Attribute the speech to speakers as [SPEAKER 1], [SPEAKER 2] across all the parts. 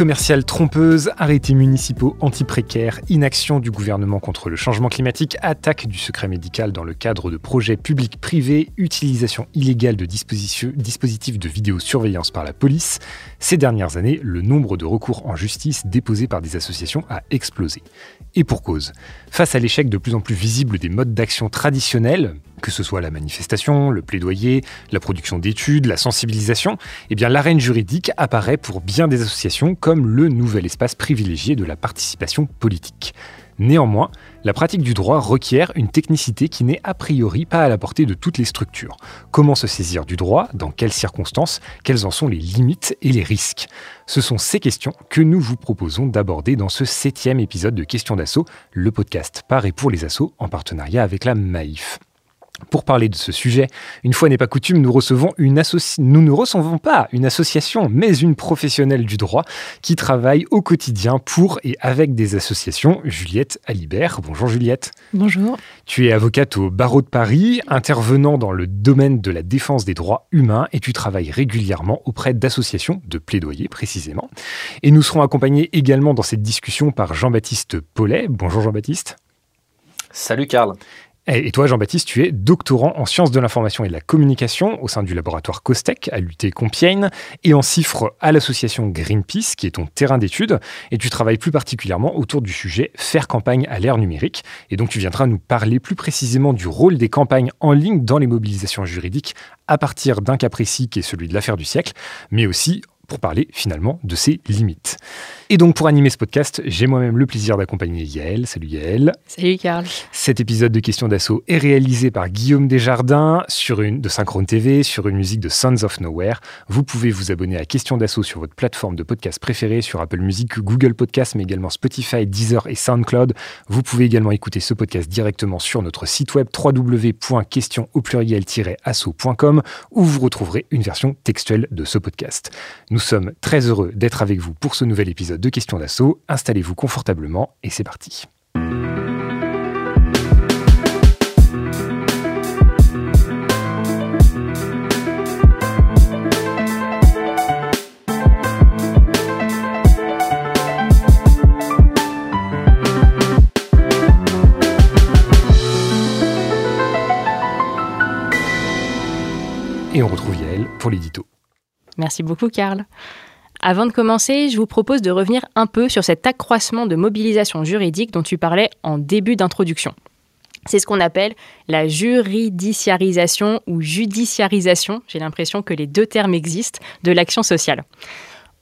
[SPEAKER 1] Commerciales trompeuses, arrêtés municipaux anti-précaires, inaction du gouvernement contre le changement climatique, attaque du secret médical dans le cadre de projets publics-privés, utilisation illégale de dispositifs de vidéosurveillance par la police. Ces dernières années, le nombre de recours en justice déposés par des associations a explosé. Et pour cause. Face à l'échec de plus en plus visible des modes d'action traditionnels, que ce soit la manifestation, le plaidoyer, la production d'études, la sensibilisation, eh l'arène juridique apparaît pour bien des associations comme le nouvel espace privilégié de la participation politique. Néanmoins, la pratique du droit requiert une technicité qui n'est a priori pas à la portée de toutes les structures. Comment se saisir du droit Dans quelles circonstances Quelles en sont les limites et les risques? Ce sont ces questions que nous vous proposons d'aborder dans ce septième épisode de Questions d'assaut, le podcast par et pour les assauts en partenariat avec la MAIF. Pour parler de ce sujet, une fois n'est pas coutume, nous recevons une nous ne recevons pas une association, mais une professionnelle du droit qui travaille au quotidien pour et avec des associations. Juliette Alibert. Bonjour Juliette.
[SPEAKER 2] Bonjour.
[SPEAKER 1] Tu es avocate au barreau de Paris, intervenant dans le domaine de la défense des droits humains et tu travailles régulièrement auprès d'associations de plaidoyer précisément. Et nous serons accompagnés également dans cette discussion par Jean-Baptiste Paulet. Bonjour Jean-Baptiste.
[SPEAKER 3] Salut Karl.
[SPEAKER 1] Et toi, Jean-Baptiste, tu es doctorant en sciences de l'information et de la communication au sein du laboratoire COSTEC à l'UT Compiègne et en cifre à l'association Greenpeace, qui est ton terrain d'étude. Et tu travailles plus particulièrement autour du sujet faire campagne à l'ère numérique. Et donc, tu viendras nous parler plus précisément du rôle des campagnes en ligne dans les mobilisations juridiques à partir d'un cas précis qui est celui de l'affaire du siècle, mais aussi pour parler finalement de ses limites. Et donc pour animer ce podcast, j'ai moi-même le plaisir d'accompagner Yael. Salut Yael.
[SPEAKER 4] Salut Karl.
[SPEAKER 1] Cet épisode de Questions d'assaut est réalisé par Guillaume Desjardins sur une, de Synchrone TV sur une musique de Sons of Nowhere. Vous pouvez vous abonner à Questions d'assaut sur votre plateforme de podcast préférée, sur Apple Music, Google Podcast, mais également Spotify, Deezer et SoundCloud. Vous pouvez également écouter ce podcast directement sur notre site web www.question au pluriel-assaut.com où vous retrouverez une version textuelle de ce podcast. Nous sommes très heureux d'être avec vous pour ce nouvel épisode de Questions d'assaut. Installez-vous confortablement et c'est parti. Et on retrouve Yael pour l'édito.
[SPEAKER 4] Merci beaucoup, Karl. Avant de commencer, je vous propose de revenir un peu sur cet accroissement de mobilisation juridique dont tu parlais en début d'introduction. C'est ce qu'on appelle la juridiciarisation ou judiciarisation, j'ai l'impression que les deux termes existent, de l'action sociale.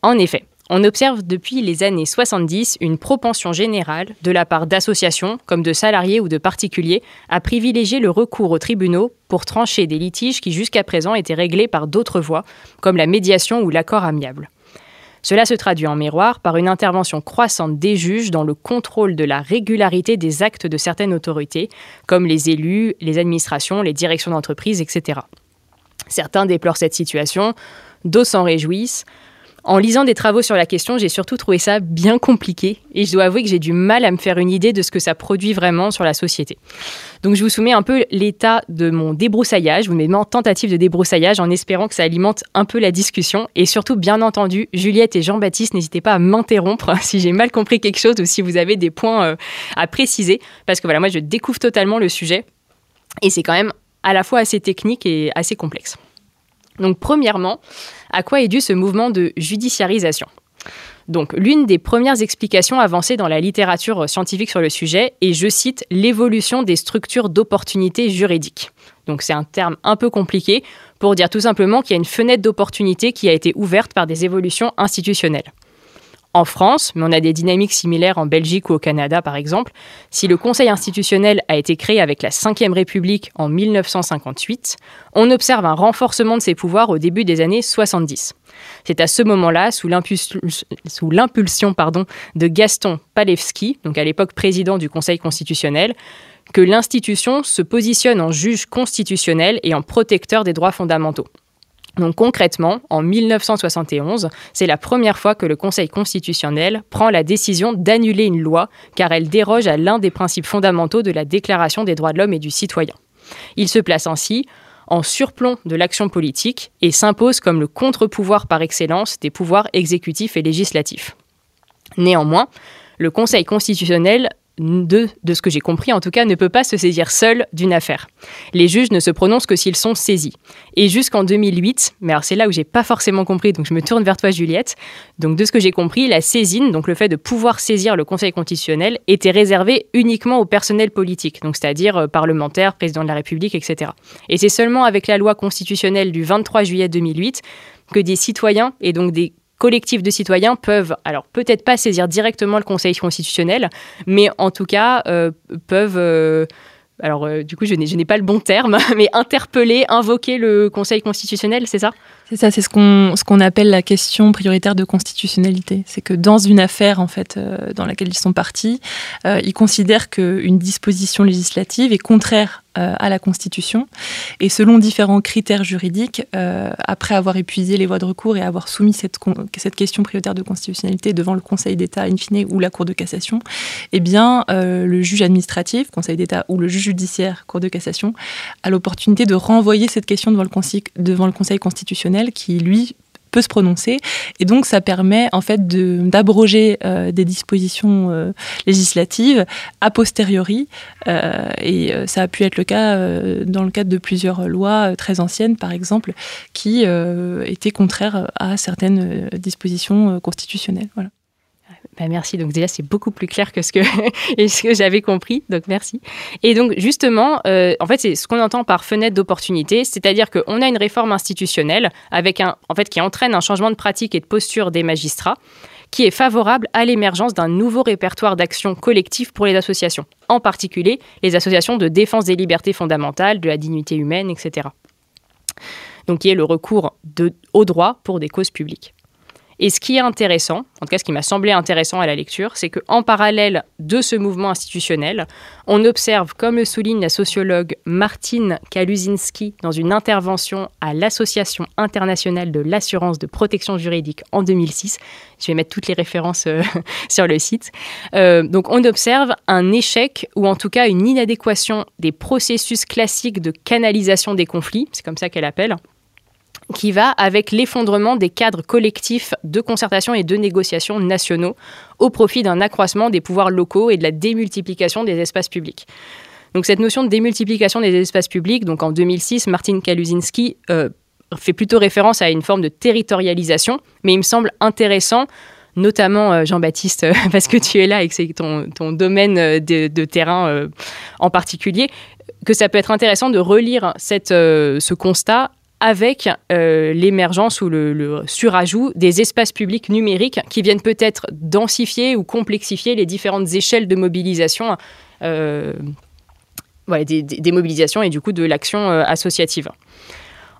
[SPEAKER 4] En effet, on observe depuis les années 70 une propension générale de la part d'associations, comme de salariés ou de particuliers, à privilégier le recours aux tribunaux pour trancher des litiges qui jusqu'à présent étaient réglés par d'autres voies, comme la médiation ou l'accord amiable. Cela se traduit en miroir par une intervention croissante des juges dans le contrôle de la régularité des actes de certaines autorités, comme les élus, les administrations, les directions d'entreprise, etc. Certains déplorent cette situation, d'autres s'en réjouissent, en lisant des travaux sur la question, j'ai surtout trouvé ça bien compliqué et je dois avouer que j'ai du mal à me faire une idée de ce que ça produit vraiment sur la société. Donc je vous soumets un peu l'état de mon débroussaillage, ou mes tentatives de débroussaillage en espérant que ça alimente un peu la discussion et surtout bien entendu, Juliette et Jean-Baptiste, n'hésitez pas à m'interrompre si j'ai mal compris quelque chose ou si vous avez des points euh, à préciser parce que voilà, moi je découvre totalement le sujet et c'est quand même à la fois assez technique et assez complexe. Donc premièrement, à quoi est dû ce mouvement de judiciarisation? Donc, l'une des premières explications avancées dans la littérature scientifique sur le sujet est, je cite, l'évolution des structures d'opportunité juridique. Donc, c'est un terme un peu compliqué pour dire tout simplement qu'il y a une fenêtre d'opportunité qui a été ouverte par des évolutions institutionnelles. En France, mais on a des dynamiques similaires en Belgique ou au Canada par exemple, si le Conseil institutionnel a été créé avec la Ve République en 1958, on observe un renforcement de ses pouvoirs au début des années 70. C'est à ce moment-là, sous l'impulsion de Gaston Palevski, donc à l'époque président du Conseil constitutionnel, que l'institution se positionne en juge constitutionnel et en protecteur des droits fondamentaux. Donc concrètement, en 1971, c'est la première fois que le Conseil constitutionnel prend la décision d'annuler une loi car elle déroge à l'un des principes fondamentaux de la Déclaration des droits de l'homme et du citoyen. Il se place ainsi en surplomb de l'action politique et s'impose comme le contre-pouvoir par excellence des pouvoirs exécutifs et législatifs. Néanmoins, le Conseil constitutionnel de, ce que j'ai compris en tout cas, ne peut pas se saisir seul d'une affaire. Les juges ne se prononcent que s'ils sont saisis. Et jusqu'en 2008, mais alors c'est là où j'ai pas forcément compris, donc je me tourne vers toi Juliette. Donc de ce que j'ai compris, la saisine, donc le fait de pouvoir saisir le Conseil constitutionnel, était réservé uniquement au personnel politique, donc c'est-à-dire euh, parlementaire, président de la République, etc. Et c'est seulement avec la loi constitutionnelle du 23 juillet 2008 que des citoyens et donc des collectifs de citoyens peuvent, alors peut-être pas saisir directement le Conseil constitutionnel, mais en tout cas euh, peuvent... Euh, alors, euh, du coup, je n'ai pas le bon terme, mais interpeller, invoquer le Conseil constitutionnel, c'est ça?
[SPEAKER 2] C'est ça, c'est ce qu'on ce qu'on appelle la question prioritaire de constitutionnalité. C'est que dans une affaire, en fait, dans laquelle ils sont partis, ils considèrent qu'une disposition législative est contraire euh, à la Constitution. Et selon différents critères juridiques, euh, après avoir épuisé les voies de recours et avoir soumis cette, cette question prioritaire de constitutionnalité devant le Conseil d'État in fine ou la Cour de cassation, eh bien, euh, le juge administratif, Conseil d'État, ou le juge judiciaire, Cour de cassation, a l'opportunité de renvoyer cette question devant le devant le conseil constitutionnel qui, lui, peut se prononcer. Et donc, ça permet en fait d'abroger euh, des dispositions euh, législatives a posteriori. Euh, et ça a pu être le cas dans le cadre de plusieurs lois très anciennes, par exemple, qui étaient contraires à certaines dispositions constitutionnelles. Voilà.
[SPEAKER 4] Bah, merci. Donc déjà, c'est beaucoup plus clair que ce que, j'avais compris. Donc merci. Et donc justement, euh, en fait, c'est ce qu'on entend par fenêtre d'opportunité, c'est-à-dire qu'on a une réforme institutionnelle avec un, en fait, qui entraîne un changement de pratique et de posture des magistrats qui est favorable à l'émergence d'un nouveau répertoire d'actions collectives pour les associations, en particulier les associations de défense des libertés fondamentales, de la dignité humaine, etc. Donc qui est le recours au droit pour des causes publiques. Et ce qui est intéressant, en tout cas ce qui m'a semblé intéressant à la lecture, c'est qu'en parallèle de ce mouvement institutionnel, on observe, comme le souligne la sociologue Martine Kaluzinski dans une intervention à l'Association internationale de l'assurance de protection juridique en 2006, je vais mettre toutes les références euh, sur le site, euh, donc on observe un échec ou en tout cas une inadéquation des processus classiques de canalisation des conflits, c'est comme ça qu'elle appelle, qui va avec l'effondrement des cadres collectifs de concertation et de négociation nationaux au profit d'un accroissement des pouvoirs locaux et de la démultiplication des espaces publics. Donc cette notion de démultiplication des espaces publics, donc en 2006, Martin Kaluzinski euh, fait plutôt référence à une forme de territorialisation, mais il me semble intéressant notamment euh, Jean-Baptiste, parce que tu es là et que c'est ton, domaine de, terrain euh, en particulier, que ça peut être intéressant de relire ce constat avec euh, l'émergence ou le, surajout des espaces publics numériques qui viennent peut-être densifier ou complexifier les différentes échelles de mobilisation, euh, des, mobilisations et du coup de l'action euh, associative.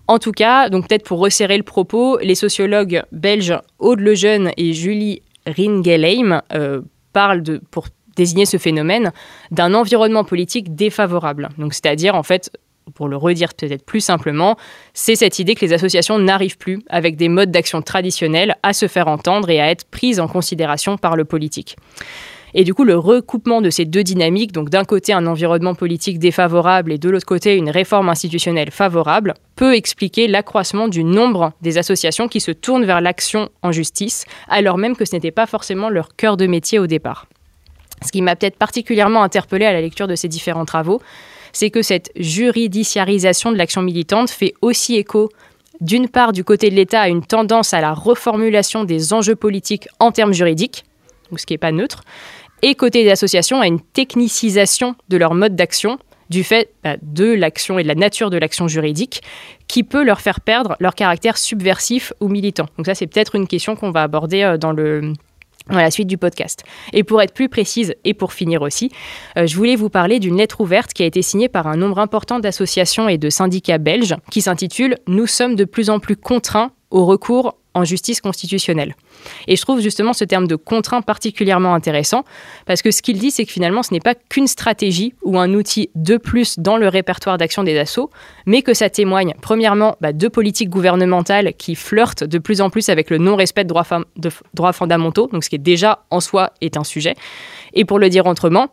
[SPEAKER 4] En tout cas, donc peut-être pour resserrer le propos, les sociologues belges Aude Lejeune et Julie Ringelheim parlent pour désigner ce phénomène d'un environnement politique défavorable. Donc c'est-à-dire en fait pour le redire peut-être plus simplement, c'est cette idée que les associations n'arrivent plus, avec des modes d'action traditionnels, à se faire entendre et à être prises en considération par le politique. Et du coup, le recoupement de ces deux dynamiques, donc d'un côté un environnement politique défavorable et de l'autre côté une réforme institutionnelle favorable, peut expliquer l'accroissement du nombre des associations qui se tournent vers l'action en justice, alors même que ce n'était pas forcément leur cœur de métier au départ. Ce qui m'a peut-être particulièrement interpellé à la lecture de ces différents travaux, c'est que cette juridiciarisation de l'action militante fait aussi écho d'une part du côté de l'État à une tendance à la reformulation des enjeux politiques en termes juridiques, ce qui n'est pas neutre, et côté des associations à une technicisation de leur mode d'action du fait bah, de l'action et de la nature de l'action juridique qui peut leur faire perdre leur caractère subversif ou militant. Donc ça c'est peut-être une question qu'on va aborder euh, dans le dans la suite du podcast. Et pour être plus précise et pour finir aussi, euh, je voulais vous parler d'une lettre ouverte qui a été signée par un nombre important d'associations et de syndicats belges qui s'intitule Nous sommes de plus en plus contraints au recours en justice constitutionnelle. Et je trouve justement ce terme de contraint particulièrement intéressant parce que ce qu'il dit, c'est que finalement, ce n'est pas qu'une stratégie ou un outil de plus dans le répertoire d'action des assauts, mais que ça témoigne, premièrement, bah, de politiques gouvernementales qui flirtent de plus en plus avec le non-respect de droits, fondamentaux, donc ce qui est déjà en soi est un sujet. Et pour le dire autrement,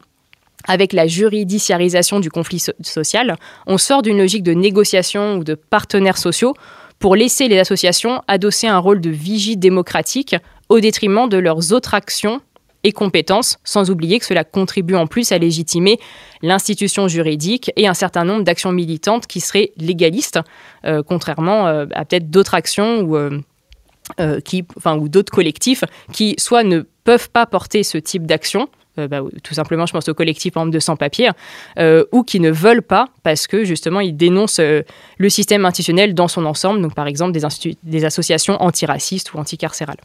[SPEAKER 4] avec la juridiciarisation du conflit social, on sort d'une logique de négociation ou de partenaires sociaux pour laisser les associations adosser un rôle de vigie démocratique au détriment de leurs autres actions et compétences, sans oublier que cela contribue en plus à légitimer l'institution juridique et un certain nombre d'actions militantes qui seraient légalistes, euh, contrairement euh, à peut-être d'autres actions ou, euh, ou d'autres collectifs qui soit ne peuvent pas porter ce type d'action, euh, bah, tout simplement, je pense au collectif par de sans-papiers, euh, ou qui ne veulent pas parce que justement ils dénoncent euh, le système institutionnel dans son ensemble, donc par exemple des, des associations antiracistes ou anticarcérales.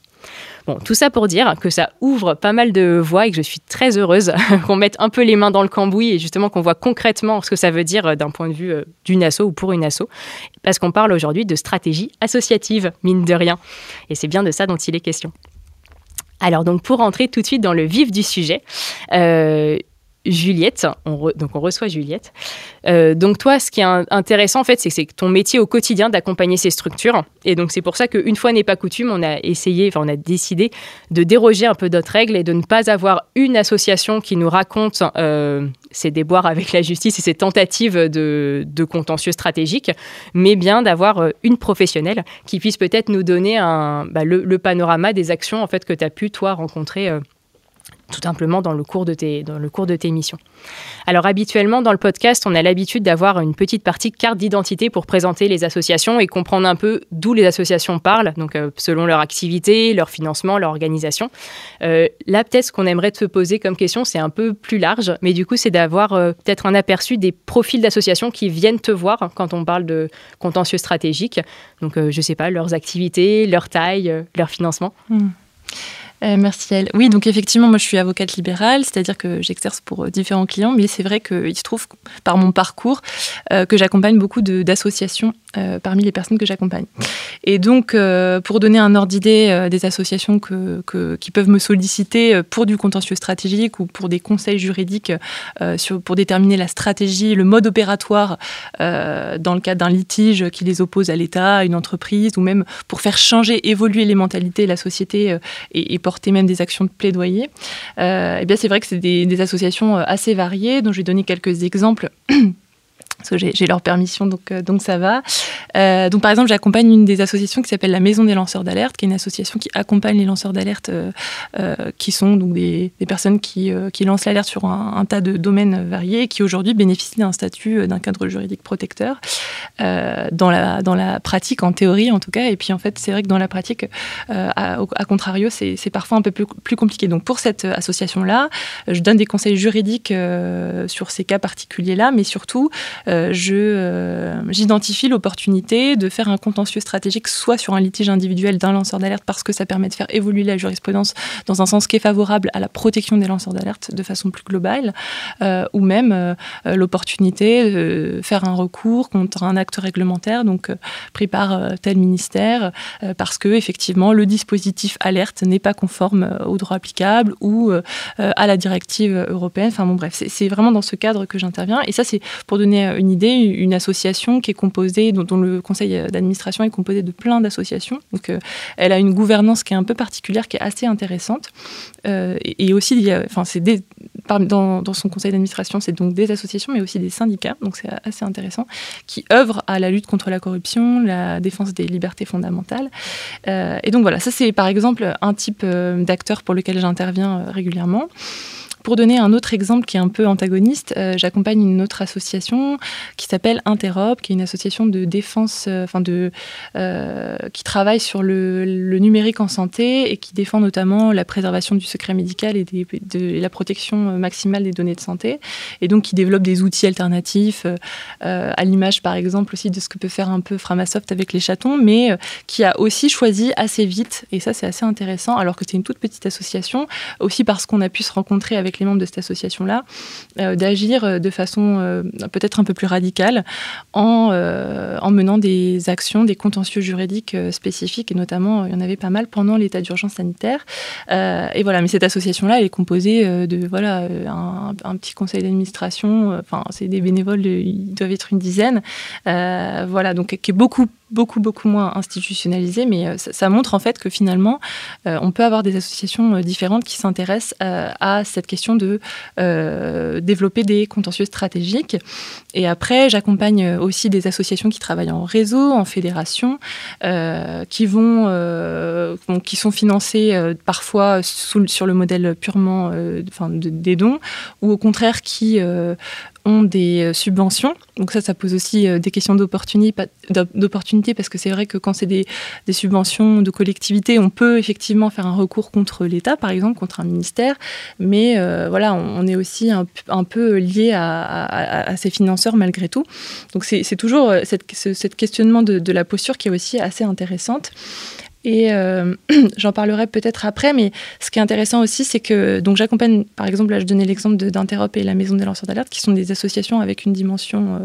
[SPEAKER 4] Bon, tout ça pour dire que ça ouvre pas mal de voies et que je suis très heureuse qu'on mette un peu les mains dans le cambouis et justement qu'on voit concrètement ce que ça veut dire d'un point de vue d'une asso ou pour une asso, parce qu'on parle aujourd'hui de stratégie associative, mine de rien. Et c'est bien de ça dont il est question. Alors donc pour rentrer tout de suite dans le vif du sujet, euh, Juliette, donc on reçoit Juliette. Euh, donc toi, ce qui est intéressant en fait, c'est que ton métier au quotidien d'accompagner ces structures. Et donc c'est pour ça qu'une fois n'est pas coutume, on a essayé, enfin on a décidé de déroger un peu d'autres règles et de ne pas avoir une association qui nous raconte euh, ses déboires avec la justice et ses tentatives de, contentieux stratégiques, mais bien d'avoir euh, une professionnelle qui puisse peut-être nous donner un, bah, le, panorama des actions en fait que tu as pu toi rencontrer tout simplement dans le cours de tes, dans le cours de tes missions. Alors habituellement dans le podcast, on a l'habitude d'avoir une petite partie carte d'identité pour présenter les associations et comprendre un peu d'où les associations parlent, donc euh, selon leur activité, leur financement, leur organisation. Euh, là peut-être ce qu'on aimerait te poser comme question, c'est un peu plus large, mais du coup c'est d'avoir euh, peut-être un aperçu des profils d'associations qui viennent te voir quand on parle de contentieux stratégiques. Donc je sais pas, leurs activités, leur taille, leur financement.
[SPEAKER 2] Hmm. Euh, merci elle. Oui, donc effectivement, moi je suis avocate libérale, c'est-à-dire que j'exerce pour euh, différents clients, mais c'est vrai qu'il se trouve par mon parcours euh, que j'accompagne beaucoup d'associations parmi les personnes que j'accompagne. Et donc, pour donner un ordre d'idée des associations qui peuvent me solliciter pour du contentieux stratégique ou pour des conseils juridiques pour déterminer la stratégie, le mode opératoire dans le cadre d'un litige qui les oppose à l'État, à une entreprise, ou même pour faire changer, évoluer les mentalités, la société et, porter même des actions de plaidoyer, euh, eh bien c'est vrai que c'est des, des, associations euh, assez variées, dont je vais donner quelques exemples. parce que j'ai leur permission, donc, euh, donc ça va. Euh, donc par exemple, j'accompagne une des associations qui s'appelle la Maison des lanceurs d'alerte, qui est une association qui accompagne les lanceurs d'alerte, euh, qui sont donc des, personnes qui, qui lancent l'alerte sur un, tas de domaines variés, qui aujourd'hui bénéficient d'un statut, d'un cadre juridique protecteur dans, la, dans la pratique, en théorie en tout cas. Et puis en fait, c'est vrai que dans la pratique, à, à, contrario, c'est parfois un peu plus, plus, compliqué. Donc pour cette association-là, je donne des conseils juridiques sur ces cas particuliers-là, mais surtout, j'identifie l'opportunité de faire un contentieux stratégique soit sur un litige individuel d'un lanceur d'alerte parce que ça permet de faire évoluer la jurisprudence dans un sens qui est favorable à la protection des lanceurs d'alerte de façon plus globale, euh, ou même l'opportunité de faire un recours contre un acte réglementaire donc pris par tel ministère parce que effectivement le dispositif alerte n'est pas conforme au droit applicable ou à la directive européenne. Enfin bon bref, c'est vraiment dans ce cadre que j'interviens et ça c'est pour donner une idée, une association qui est composée, dont, le conseil d'administration est composé de plein d'associations. Donc, euh, elle a une gouvernance qui est un peu particulière, qui est assez intéressante. Euh, et, aussi, enfin, c'est dans, dans, son conseil d'administration, c'est donc des associations, mais aussi des syndicats, donc c'est assez intéressant, qui œuvrent à la lutte contre la corruption, la défense des libertés fondamentales. Euh, et donc voilà, ça c'est par exemple un type d'acteur pour lequel j'interviens régulièrement. Pour donner un autre exemple qui est un peu antagoniste, j'accompagne une autre association qui s'appelle Interop, qui est une association de défense, enfin de, qui travaille sur le, numérique en santé et qui défend notamment la préservation du secret médical et, la protection maximale des données de santé, et donc qui développe des outils alternatifs, à l'image par exemple aussi de ce que peut faire un peu Framasoft avec les chatons, mais qui a aussi choisi assez vite, et ça c'est assez intéressant, alors que c'est une toute petite association, aussi parce qu'on a pu se rencontrer avec les membres de cette association-là, euh, d'agir euh, de façon euh, peut-être un peu plus radicale en, en, menant des actions, des contentieux juridiques spécifiques, et notamment il y en avait pas mal pendant l'état d'urgence sanitaire. et voilà, mais cette association-là, elle est composée de voilà un, petit conseil d'administration, enfin c'est des bénévoles, ils doivent être une dizaine, voilà, donc qui est beaucoup beaucoup, beaucoup moins institutionnalisé, mais euh, ça, montre en fait que finalement, euh, on peut avoir des associations euh, différentes qui s'intéressent à cette question de développer des contentieux stratégiques. Et après, j'accompagne aussi des associations qui travaillent en réseau, en fédération, qui vont, qui sont financées parfois sur le modèle purement enfin, des dons, ou au contraire qui ont des euh, subventions. Donc ça, ça pose aussi euh, des questions d'opportunité parce que c'est vrai que quand c'est des, subventions de collectivité, on peut effectivement faire un recours contre l'État, par exemple, contre un ministère. Mais euh, voilà, on, est aussi un, peu lié à, ces financeurs malgré tout. Donc c'est toujours cette, ce questionnement de, de, la posture qui est aussi assez intéressante. Et euh, j'en parlerai peut-être après, mais ce qui est intéressant aussi, c'est que donc j'accompagne, par exemple, là je donnais l'exemple d'Interop et la Maison des lanceurs d'alerte, qui sont des associations avec une dimension euh,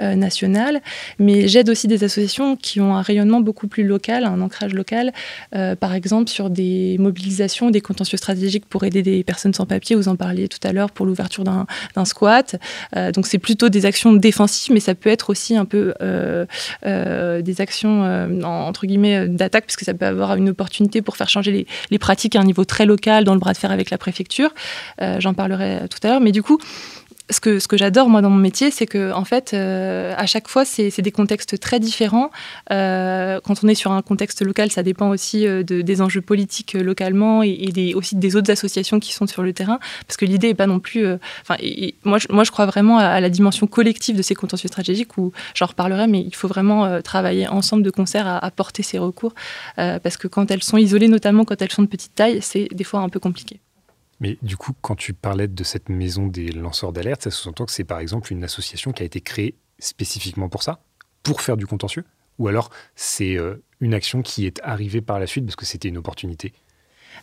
[SPEAKER 2] euh, nationale, mais j'aide aussi des associations qui ont un rayonnement beaucoup plus local, un ancrage local, par exemple sur des mobilisations, des contentieux stratégiques pour aider des personnes sans papier, vous en parliez tout à l'heure, pour l'ouverture d'un squat. donc c'est plutôt des actions défensives, mais ça peut être aussi un peu des actions entre guillemets d'attaque, puisque ça peut avoir une opportunité pour faire changer les, pratiques à un niveau très local dans le bras de fer avec la préfecture. Euh, j'en parlerai tout à l'heure. Mais du coup, ce que, j'adore moi dans mon métier, c'est que en fait, euh, à chaque fois, c'est des contextes très différents. Euh, quand on est sur un contexte local, ça dépend aussi euh, de, des enjeux politiques localement et, aussi des autres associations qui sont sur le terrain, parce que l'idée n'est pas non plus. Enfin, moi, je, moi, je crois vraiment à, la dimension collective de ces contentieux stratégiques où j'en reparlerai, mais il faut vraiment travailler ensemble de concert à, à porter ces recours, parce que quand elles sont isolées, notamment quand elles sont de petite taille, c'est des fois un peu compliqué.
[SPEAKER 1] Mais du coup, quand tu parlais de cette maison des lanceurs d'alerte, ça sous-entend que c'est par exemple une association qui a été créée spécifiquement pour ça, pour faire du contentieux? Ou alors c'est euh, une action qui est arrivée par la suite parce que c'était une opportunité?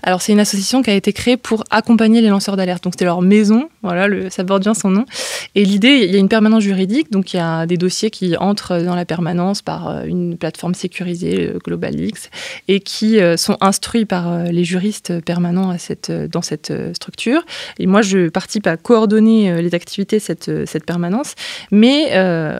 [SPEAKER 2] Alors c'est une association qui a été créée pour accompagner les lanceurs d'alerte. Donc c'était leur maison, voilà, le, ça porte bien son nom. Et l'idée, il y a une permanence juridique, donc il y a des dossiers qui entrent dans la permanence par euh, une plateforme sécurisée, GlobalX, et qui euh, sont instruits par euh, les juristes permanents dans cette structure. Et moi, je participe à coordonner les activités de cette, cette permanence. Mais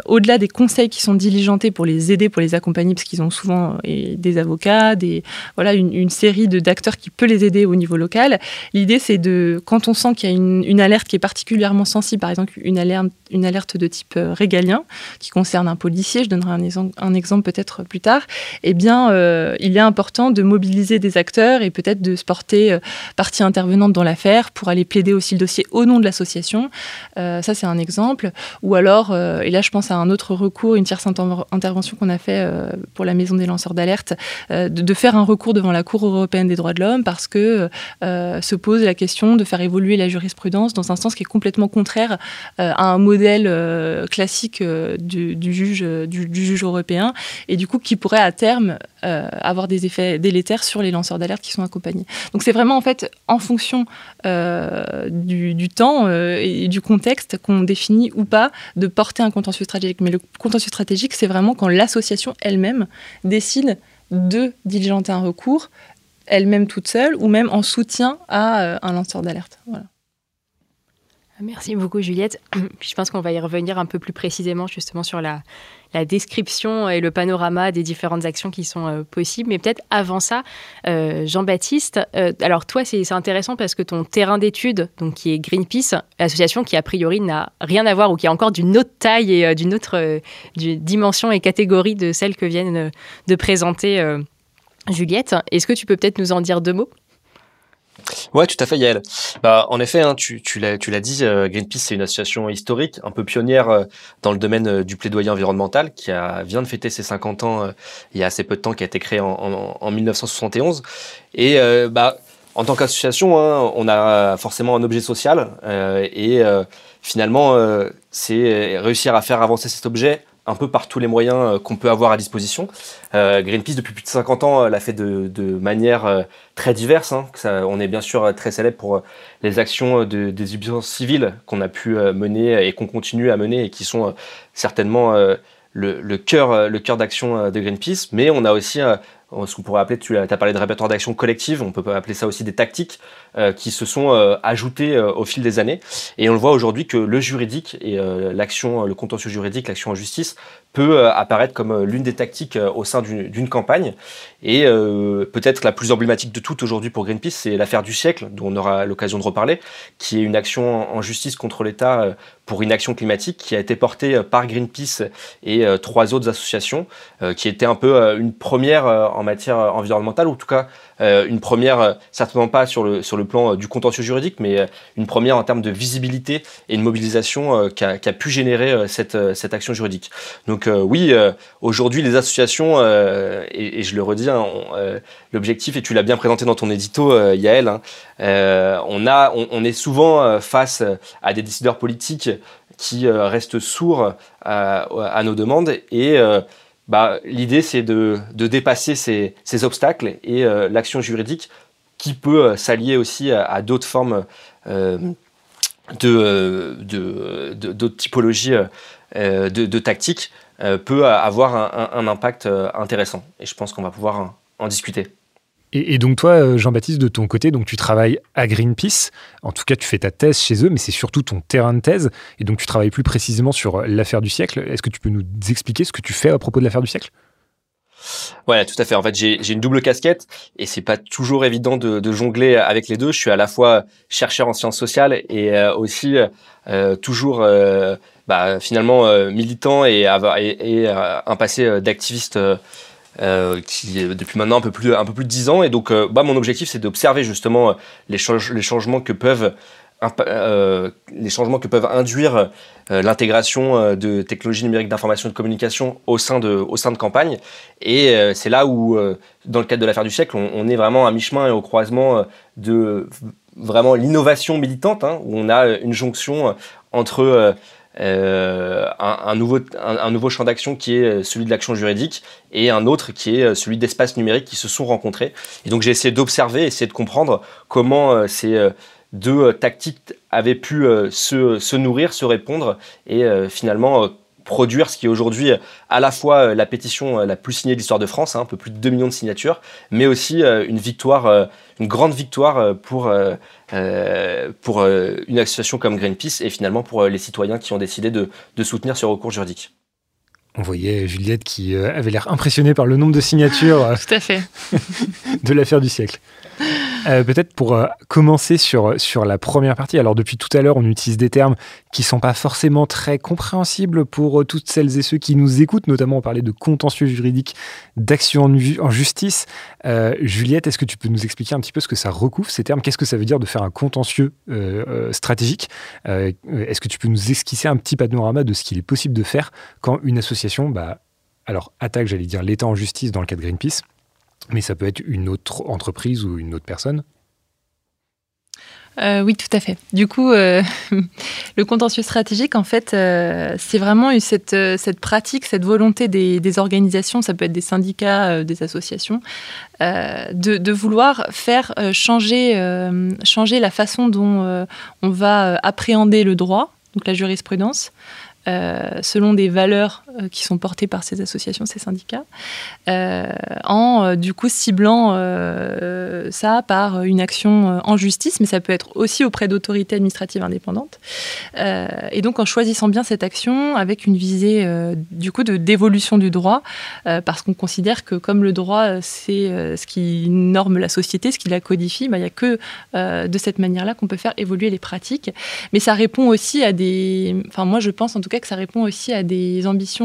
[SPEAKER 2] au-delà des conseils qui sont diligentés pour les aider, pour les accompagner, parce qu'ils ont souvent des avocats, des, voilà, une, une série d'acteurs qui peuvent les aider au niveau local. L'idée, c'est de, quand on sent qu'il y a une, alerte qui est particulièrement sensible, par exemple une alerte, une alerte de type euh, régalien, qui concerne un policier, je donnerai un, exemple, un exemple peut-être plus tard, eh bien, euh, il est important de mobiliser des acteurs et peut-être de se porter euh, partie intervenante dans l'affaire pour aller plaider aussi le dossier au nom de l'association. ça, c'est un exemple. Ou alors, et là, je pense à un autre recours, une tierce intervention qu'on a fait pour la Maison des lanceurs d'alerte, de, de faire un recours devant la Cour européenne des droits de l'homme parce que euh, se pose la question de faire évoluer la jurisprudence dans un sens qui est complètement contraire euh, à un modèle euh, classique du, juge, européen et du coup qui pourrait à terme avoir des effets délétères sur les lanceurs d'alerte qui sont accompagnés. Donc c'est vraiment en fait en fonction du, temps et du contexte qu'on définit ou pas de porter un contentieux stratégique. Mais le contentieux stratégique, c'est vraiment quand l'association elle-même décide de diligenter un recours elle-même toute seule ou même en soutien à euh, un lanceur d'alerte.
[SPEAKER 4] Merci beaucoup Juliette. Je pense qu'on va y revenir un peu plus précisément justement sur la, description et le panorama des différentes actions qui sont euh, possibles. Mais peut-être avant ça, euh, Jean-Baptiste, alors toi c'est intéressant parce que ton terrain d'étude, donc qui est Greenpeace, association qui a priori n'a rien à voir ou qui est encore d'une autre taille et d'une autre dimension et catégorie de celle que viennent de présenter Juliette, est-ce que tu peux peut-être nous en dire deux mots?
[SPEAKER 3] Ouais, tout à fait, Yael. Bah, en effet, hein, tu, l'as, dit, euh, Greenpeace, c'est une association historique, un peu pionnière euh, dans le domaine euh, du plaidoyer environnemental, qui vient de fêter ses 50 ans il y a assez peu de temps, qui a été créée en 1971. Et bah, en tant qu'association, hein, on a forcément un objet social, et finalement, c'est réussir à faire avancer cet objet un peu par tous les moyens euh, qu'on peut avoir à disposition. Euh, Greenpeace, depuis plus de 50 ans, euh, l'a fait de, manière très diverse. Hein. On est bien sûr très célèbre pour les actions de désobéissance civile qu'on a pu mener et qu'on continue à mener et qui sont certainement le, le cœur, le cœur d'action de Greenpeace. Mais on a aussi ce qu'on pourrait appeler, tu as, parlé de répertoire d'action collective, on peut appeler ça aussi des tactiques euh, qui se sont euh, ajoutées euh, au fil des années. Et on le voit aujourd'hui que le juridique et l'action, le contentieux juridique, l'action en justice peut apparaître comme l'une des tactiques au sein d'une campagne. Et peut-être la plus emblématique de toutes aujourd'hui pour Greenpeace, c'est l'affaire du siècle, dont on aura l'occasion de reparler, qui est une action en justice contre l'État pour une action climatique qui a été portée par Greenpeace et trois autres associations, qui était un peu une première en matière environnementale, ou en tout cas euh, une première, euh, certainement pas sur le, sur le plan euh, du contentieux juridique, mais une première en termes de visibilité et de mobilisation qui a, pu générer cette, cette action juridique. Donc oui, aujourd'hui les associations, et, je le redis, hein, l'objectif, et tu l'as bien présenté dans ton édito, Yael, hein, on, a, on, est souvent face à des décideurs politiques qui restent sourds à, à nos demandes et bah, l'idée c'est de, dépasser ces, obstacles et euh, l'action juridique qui peut euh, s'allier aussi à, d'autres formes euh, d'autres typologies de, tactiques peut avoir un, impact intéressant. Et je pense qu'on va pouvoir en discuter.
[SPEAKER 1] Et, donc toi, euh, Jean-Baptiste, de ton côté, donc tu travailles à Greenpeace. En tout cas, tu fais ta thèse chez eux, mais c'est surtout ton terrain de thèse. Et donc tu travailles plus précisément sur euh, l'affaire du siècle. Est-ce que tu peux nous expliquer ce que tu fais à propos de l'affaire du siècle?
[SPEAKER 3] Ouais, tout à fait. En fait, j'ai une double casquette et c'est pas toujours évident de, jongler avec les deux. Je suis à la fois chercheur en sciences sociales et euh, aussi toujours bah, finalement militant et un passé d'activiste euh, qui depuis maintenant un peu plus un peu plus de 10 ans et donc euh, bah, mon objectif c'est d'observer justement euh, les, changements que peuvent les changements que peuvent induire l'intégration de technologies numériques d'information et de communication au sein de, au sein de campagne. Et c'est là où, dans le cadre de l'affaire du siècle, on, est vraiment à mi-chemin et au croisement de vraiment l'innovation militante, hein, où on a une jonction entre euh, un, nouveau, un, nouveau champ d'action qui est celui de l'action juridique et un autre qui est celui d'espace numérique qui se sont rencontrés. Et donc j'ai essayé d'observer, essayer de comprendre comment euh, ces euh, deux tactiques avaient pu se, se, nourrir, se répondre et finalement produire ce qui est aujourd'hui à la fois la pétition la plus signée de l'histoire de France, hein, un peu plus de 2 millions de signatures, mais aussi une victoire, une grande victoire pour euh, pour euh, une association comme Greenpeace et finalement pour euh, les citoyens qui ont décidé de, de soutenir ce recours juridique.
[SPEAKER 1] On voyait Juliette qui avait l'air impressionnée par le nombre de signatures
[SPEAKER 2] Tout à fait.
[SPEAKER 1] de l'affaire du siècle. Euh, peut-être pour euh, commencer sur, sur la première partie. Alors, depuis tout à l'heure, on utilise des termes qui ne sont pas forcément très compréhensibles pour euh, toutes celles et ceux qui nous écoutent. Notamment, on parlait de contentieux juridique, d'action en, justice. Juliette, est-ce que tu peux nous expliquer un petit peu ce que ça recouvre, ces termes? Qu'est-ce que ça veut dire de faire un contentieux stratégique? Est-ce que tu peux nous esquisser un petit panorama de ce qu'il est possible de faire quand une association, bah, alors attaque, j'allais dire, l'État en justice dans le cas de Greenpeace mais ça peut être une autre entreprise ou une autre personne
[SPEAKER 2] euh, oui, tout à fait. Du coup, euh, le contentieux stratégique, en fait, euh, c'est vraiment cette, cette pratique, cette volonté des, organisations, ça peut être des syndicats, des associations, de, de, vouloir faire changer, changer la façon dont on va appréhender le droit, donc la jurisprudence, selon des valeurs euh, qui sont portées par ces associations, ces syndicats, euh, en du coup ciblant ça par une action en justice, mais ça peut être aussi auprès d'autorités administratives indépendantes. et donc en choisissant bien cette action avec une visée du coup de dévolution du droit, parce qu'on considère que comme le droit c'est ce qui norme la société, ce qui la codifie, bah, il n'y a que de cette manière-là qu'on peut faire évoluer les pratiques. Mais ça répond aussi à des, enfin moi je pense en tout cas que ça répond aussi à des ambitions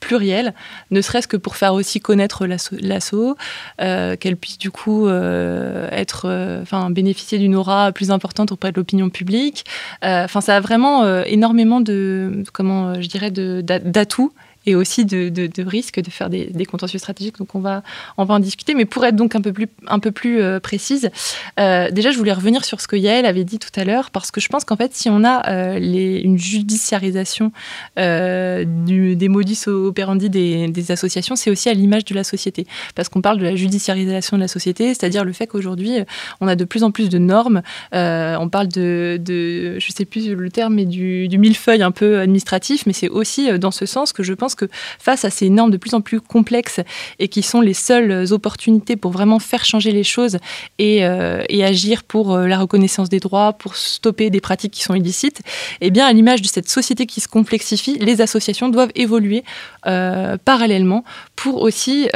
[SPEAKER 2] plurielles, ne serait-ce que pour faire aussi connaître l'assaut, qu'elle puisse du coup être, enfin, bénéficier d'une aura plus importante auprès de l'opinion publique. Enfin, ça a vraiment énormément de, comment je dirais, d'atouts et aussi de, de, de faire des, contentieux stratégiques. Donc on va, on va en discuter. Mais pour être donc un peu plus, un peu plus euh, précise, euh, déjà je voulais revenir sur ce que Yael avait dit tout à l'heure, parce que je pense qu'en fait si on a euh, une judiciarisation du, des modus operandi des, des associations, c'est aussi à l'image de la société. Parce qu'on parle de la judiciarisation de la société, c'est-à-dire le fait qu'aujourd'hui on a de plus en plus de normes. on parle de, de, je sais plus le terme, mais du millefeuille un peu administratif, mais c'est aussi dans ce sens que je pense que face à ces normes de plus en plus complexes et qui sont les seules opportunités pour vraiment faire changer les choses et, euh, agir pour euh, la reconnaissance des droits, pour stopper des pratiques qui sont illicites, eh bien, à l'image de cette société qui se complexifie, les associations doivent évoluer euh, parallèlement pour aussi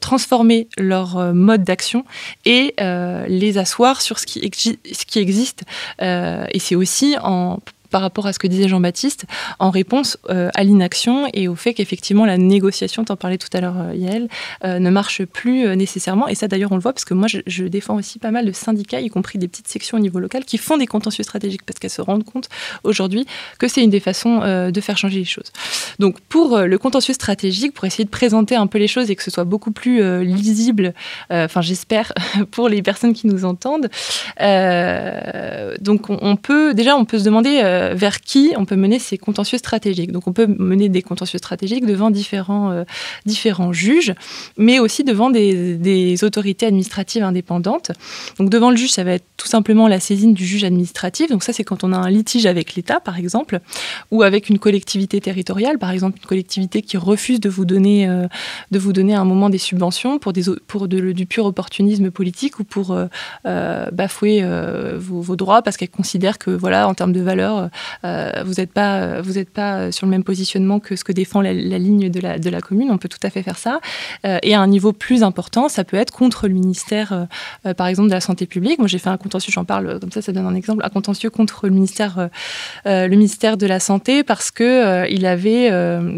[SPEAKER 2] transformer leur mode d'action et les asseoir sur ce qui, ce qui existe. et c'est aussi en par rapport à ce que disait Jean-Baptiste, en réponse euh, à l'inaction et au fait qu'effectivement la négociation, t'en parlais tout à l'heure euh, Yael, euh, ne marche plus nécessairement. Et ça d'ailleurs on le voit parce que moi je, défends aussi pas mal de syndicats, y compris des petites sections au niveau local, qui font des contentieux stratégiques parce qu'elles se rendent compte aujourd'hui que c'est une des façons de faire changer les choses. Donc pour le contentieux stratégique, pour essayer de présenter un peu les choses et que ce soit beaucoup plus lisible, enfin j'espère pour les personnes qui nous entendent, donc on, peut déjà on peut se demander euh, vers qui on peut mener ces contentieux stratégiques. Donc on peut mener des contentieux stratégiques devant différents, euh, différents juges, mais aussi devant des, autorités administratives indépendantes. Donc devant le juge, ça va être tout simplement la saisine du juge administratif. Donc ça, c'est quand on a un litige avec l'État, par exemple, ou avec une collectivité territoriale, par exemple une collectivité qui refuse de vous donner, euh, de vous donner à un moment des subventions pour, des, pour du pur opportunisme politique ou pour bafouer vos, vos, droits parce qu'elle considère que, voilà, en termes de valeur, euh, vous n'êtes pas, vous êtes pas sur le même positionnement que ce que défend la, ligne de la, commune. On peut tout à fait faire ça. Euh, et à un niveau plus important, ça peut être contre le ministère, euh, par exemple, de la santé publique. Moi, j'ai fait un contentieux, j'en parle comme ça, ça donne un exemple, un contentieux contre le ministère, le ministère de la santé parce que il avait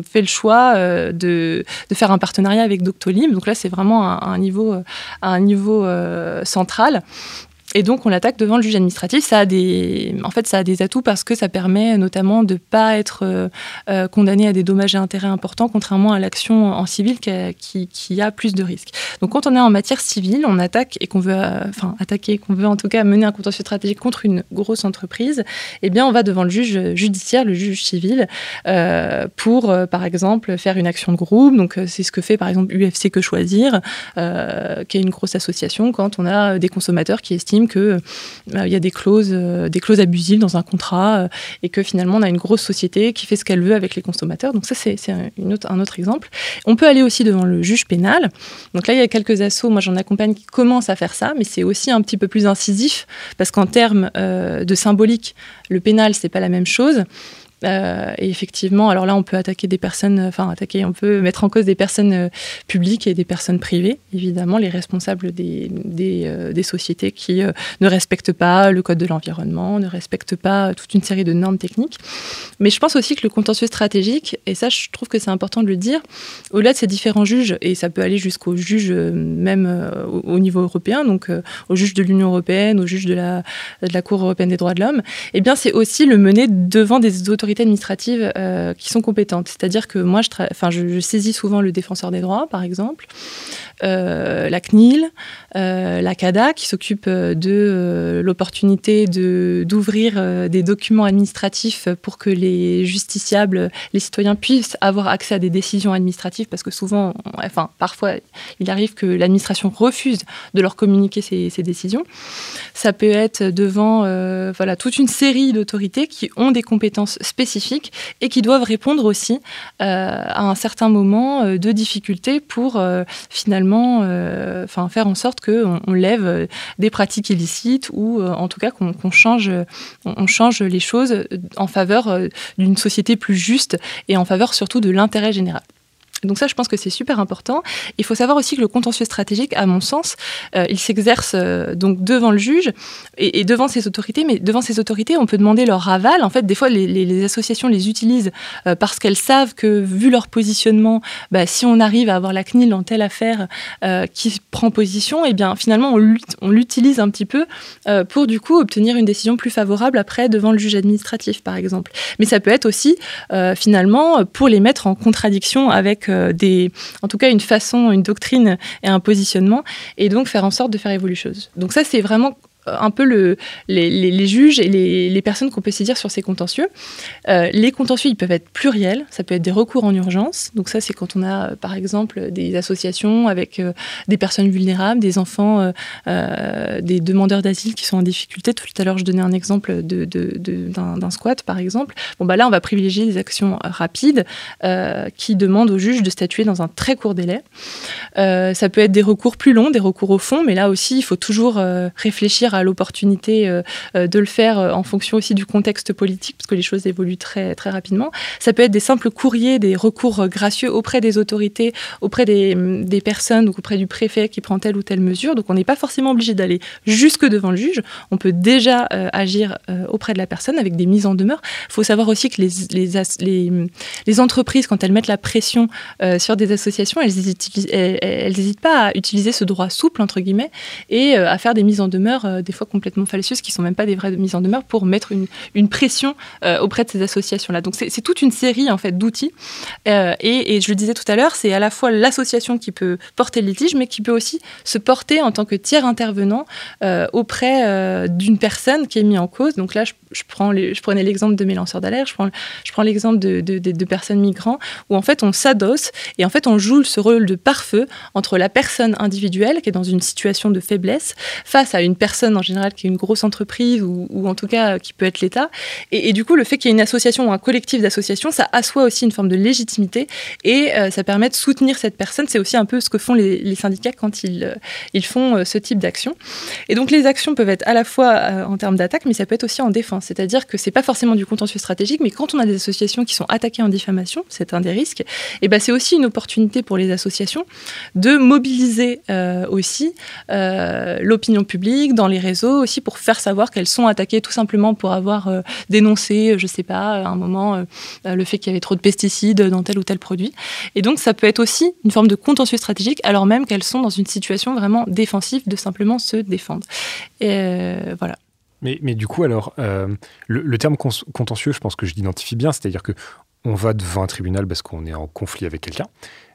[SPEAKER 2] fait le choix de, faire un partenariat avec Doctolib. Donc là, c'est vraiment un, niveau, un niveau central. Et donc, on l'attaque devant le juge administratif. Ça a des, en fait, ça a des atouts parce que ça permet notamment de ne pas être euh, euh, condamné à des dommages et intérêts importants, contrairement à l'action en civil qui, a plus de risques. Donc, quand on est en matière civile, on attaque et qu'on veut, euh, enfin, attaquer, qu'on veut en tout cas mener un contentieux stratégique contre une grosse entreprise, eh bien, on va devant le juge judiciaire, le juge civil, pour, par exemple, faire une action de groupe. Donc, c'est ce que fait, par exemple, UFC Que Choisir, qui est une grosse association quand on a des consommateurs qui estiment qu'il euh, y a des clauses, euh, des clauses abusives dans un contrat euh, et que finalement on a une grosse société qui fait ce qu'elle veut avec les consommateurs. Donc ça c'est un autre exemple. On peut aller aussi devant le juge pénal. Donc là il y a quelques assauts, moi j'en accompagne qui commencent à faire ça, mais c'est aussi un petit peu plus incisif parce qu'en termes de symbolique, le pénal c'est pas la même chose. Euh, et effectivement, alors là, on peut attaquer des personnes, enfin attaquer, on peut mettre en cause des personnes euh, publiques et des personnes privées, évidemment, les responsables des, euh, des sociétés qui ne respectent pas le code de l'environnement, ne respectent pas toute une série de normes techniques. Mais je pense aussi que le contentieux stratégique, et ça, je trouve que c'est important de le dire, au-delà de ces différents juges, et ça peut aller jusqu'aux juges même au, niveau européen, donc aux juges de l'Union européenne, aux juges de la, de la Cour européenne des droits de l'homme, eh bien, c'est aussi le mener devant des autorités administratives euh, qui sont compétentes. C'est-à-dire que moi, je, saisis souvent le défenseur des droits, par exemple, euh, la CNIL, euh, la CADA, qui s'occupe de l'opportunité d'ouvrir des documents administratifs pour que les justiciables, les citoyens puissent avoir accès à des décisions administratives, parce que souvent, enfin, parfois, il arrive que l'administration refuse de leur communiquer ces, ces, décisions. Ça peut être devant voilà, toute une série d'autorités qui ont des compétences spécifiques et qui doivent répondre aussi euh, à un certain moment euh, de difficulté pour euh, finalement enfin, faire en sorte qu'on on lève des pratiques illicites ou en tout cas qu'on change, on change les choses en faveur d'une société plus juste et en faveur surtout de l'intérêt général. Donc ça, je pense que c'est super important. Il faut savoir aussi que le contentieux stratégique, à mon sens, euh, il s'exerce euh, donc devant le juge et, devant ses autorités. Mais devant ces autorités, on peut demander leur aval. En fait, des fois, les, associations les utilisent euh, parce qu'elles savent que, vu leur positionnement, bah, si on arrive à avoir la CNIL dans telle affaire qui prend position, et eh bien finalement, on l'utilise un petit peu pour du coup obtenir une décision plus favorable après devant le juge administratif, par exemple. Mais ça peut être aussi finalement pour les mettre en contradiction avec des, en tout cas une façon, une doctrine et un positionnement, et donc faire en sorte de faire évoluer les choses. Donc ça, c'est vraiment un peu le, les, juges et les, personnes qu'on peut saisir sur ces contentieux. Euh, les contentieux, ils peuvent être pluriels, ça peut être des recours en urgence. Donc ça, c'est quand on a, par exemple, des associations avec euh, des personnes vulnérables, des enfants, euh, des demandeurs d'asile qui sont en difficulté. Tout à l'heure, je donnais un exemple d'un de, squat, par exemple. Bon, bah là, on va privilégier des actions rapides qui demandent au juge de statuer dans un très court délai. ça peut être des recours plus longs, des recours au fond, mais là aussi, il faut toujours réfléchir à l'opportunité euh, euh, de le faire euh, en fonction aussi du contexte politique, parce que les choses évoluent très, très rapidement. Ça peut être des simples courriers, des recours gracieux auprès des autorités, auprès des, des personnes, donc auprès du préfet qui prend telle ou telle mesure. Donc on n'est pas forcément obligé d'aller jusque devant le juge. On peut déjà agir auprès de la personne avec des mises en demeure. Il faut savoir aussi que les, les, les, entreprises, quand elles mettent la pression sur des associations, elles n'hésitent pas à utiliser ce droit souple, entre guillemets, et à faire des mises en demeure des fois complètement fallacieuses, qui sont même pas des vraies mises en demeure, pour mettre une, une pression euh, auprès de ces associations-là. Donc c'est toute une série en fait d'outils. Euh, et, et, je le disais tout à l'heure, c'est à la fois l'association qui peut porter le litige, mais qui peut aussi se porter en tant que tiers intervenant euh, auprès d'une personne qui est mise en cause. Donc là, je, je prenais l'exemple de mes lanceurs d'alerte, je prends, l'exemple de, personnes migrants, où en fait on s'adosse et en fait on joue ce rôle de pare-feu entre la personne individuelle qui est dans une situation de faiblesse face à une personne en général qui est une grosse entreprise ou, en tout cas qui peut être l'État. Et, du coup, le fait qu'il y ait une association ou un collectif d'associations, ça assoit aussi une forme de légitimité et euh, ça permet de soutenir cette personne. C'est aussi un peu ce que font les, syndicats quand ils, euh, font euh, ce type d'action. Et donc les actions peuvent être à la fois en termes d'attaque, mais ça peut être aussi en défense. C'est-à-dire que c'est pas forcément du contentieux stratégique, mais quand on a des associations qui sont attaquées en diffamation, c'est un des risques, et ben c'est aussi une opportunité pour les associations de mobiliser aussi l'opinion publique dans les réseaux aussi pour faire savoir qu'elles sont attaquées tout simplement pour avoir euh, dénoncé, euh, je sais pas, à un moment euh, le fait qu'il y avait trop de pesticides dans tel ou tel produit. Et donc ça peut être aussi une forme de contentieux stratégique alors même qu'elles sont dans une situation vraiment défensive de simplement se défendre. Et voilà.
[SPEAKER 1] Mais, mais, du coup, alors, le, terme contentieux, je pense que je l'identifie bien, c'est-à-dire que on va devant un tribunal parce qu'on est en conflit avec quelqu'un.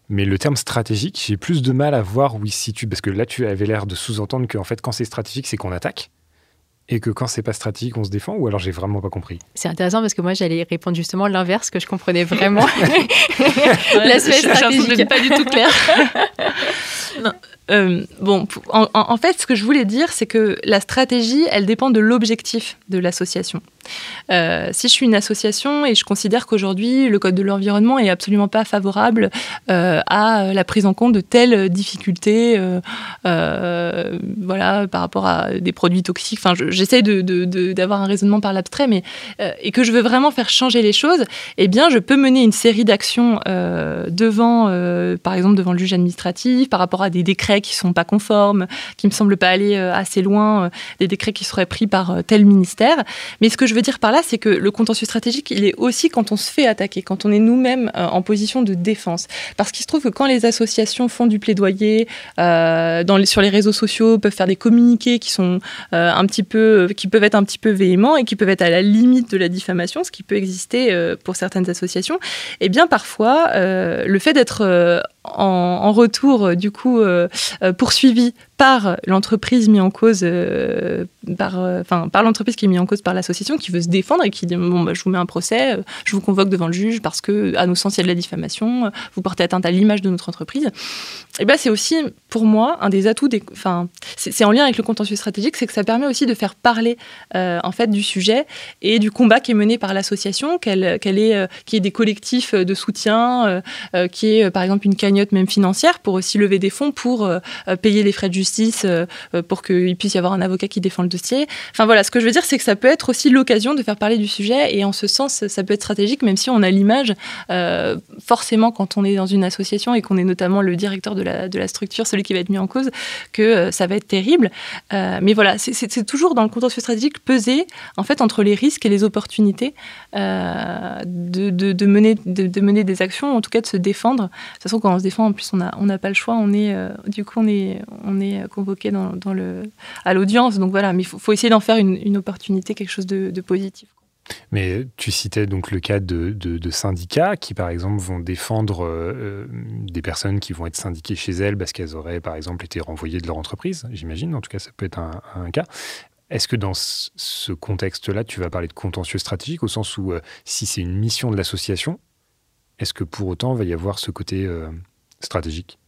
[SPEAKER 1] Mais le terme stratégique, j'ai plus de mal à voir où il se situe. Parce que là, tu avais l'air de sous-entendre qu'en fait, quand c'est stratégique, c'est qu'on attaque. Et que quand c'est pas stratégique, on se défend Ou alors j'ai vraiment pas compris?
[SPEAKER 4] C'est intéressant parce que moi, j'allais répondre justement l'inverse, que je comprenais vraiment. L'aspect stratégique.
[SPEAKER 2] pas du tout clair. non, euh, bon, en, fait, ce que je voulais dire, c'est que la stratégie, elle dépend de l'objectif de l'association. Euh, si je suis une association et je considère qu'aujourd'hui le code de l'environnement est absolument pas favorable euh, à la prise en compte de telles difficultés, voilà, par rapport à des produits toxiques. Enfin, j'essaie d'avoir un raisonnement par l'abstrait, mais et que je veux vraiment faire changer les choses, eh bien, je peux mener une série d'actions devant, par exemple, devant le juge administratif, par rapport à des décrets qui sont pas conformes, qui me semblent pas aller euh, assez loin, euh, des décrets qui seraient pris par euh, tel ministère. Mais ce que je veux dire par là, c'est que le contentieux stratégique, il est aussi quand on se fait attaquer, quand on est nous-mêmes en position de défense. Parce qu'il se trouve que quand les associations font du plaidoyer, dans sur les réseaux sociaux, peuvent faire des communiqués qui sont un petit peu, qui peuvent être un petit peu véhéments et qui peuvent être à la limite de la diffamation, ce qui peut exister pour certaines associations. Eh bien parfois, le fait d'être en, retour, du coup, euh, poursuivi par l'entreprise mise en cause, euh, par, euh, enfin, par l'entreprise qui est mise en cause par l'association, qui veut se défendre et qui dit bon, bah, je vous mets un procès, je vous convoque devant le juge parce que, à nos sens, il y a de la diffamation, vous portez atteinte à l'image de notre entreprise. Et ben, c'est aussi, pour moi, un des atouts, des, enfin, c'est en lien avec le contentieux stratégique, c'est que ça permet aussi de faire parler, en fait, du sujet et du combat qui est mené par l'association, qu'elle, qu'elle est, qui est des collectifs de soutien, qui est, par exemple, une cagnotte même financière pour aussi lever des fonds pour payer les frais de justice justice pour qu'il puisse y avoir un avocat qui défend le dossier. Enfin voilà, ce que je veux dire, c'est que ça peut être aussi l'occasion de faire parler du sujet et en ce sens, ça peut être stratégique, même si on a l'image, forcément, quand on est dans une association et qu'on est notamment le directeur de la, structure, celui qui va être mis en cause, que ça va être terrible. mais voilà, c'est toujours dans le contexte stratégique peser en fait entre les risques et les opportunités de, mener, de, mener des actions, en tout cas de se défendre. De toute façon, quand on se défend, en plus, on n'a pas le choix. On est, du coup, on est convoqué dans le, à l'audience. Donc voilà, mais il faut, essayer d'en faire une, opportunité, quelque chose de, positif.
[SPEAKER 1] Mais tu citais donc le cas de, syndicats qui, par exemple, vont défendre euh, des personnes qui vont être syndiquées chez elles parce qu'elles auraient, par exemple, été renvoyées de leur entreprise, j'imagine. En tout cas, ça peut être un, cas. Est-ce que dans ce contexte-là, tu vas parler de contentieux stratégique au sens où, euh, si c'est une mission de l'association, est-ce que pour autant, il va y avoir ce côté euh, stratégique?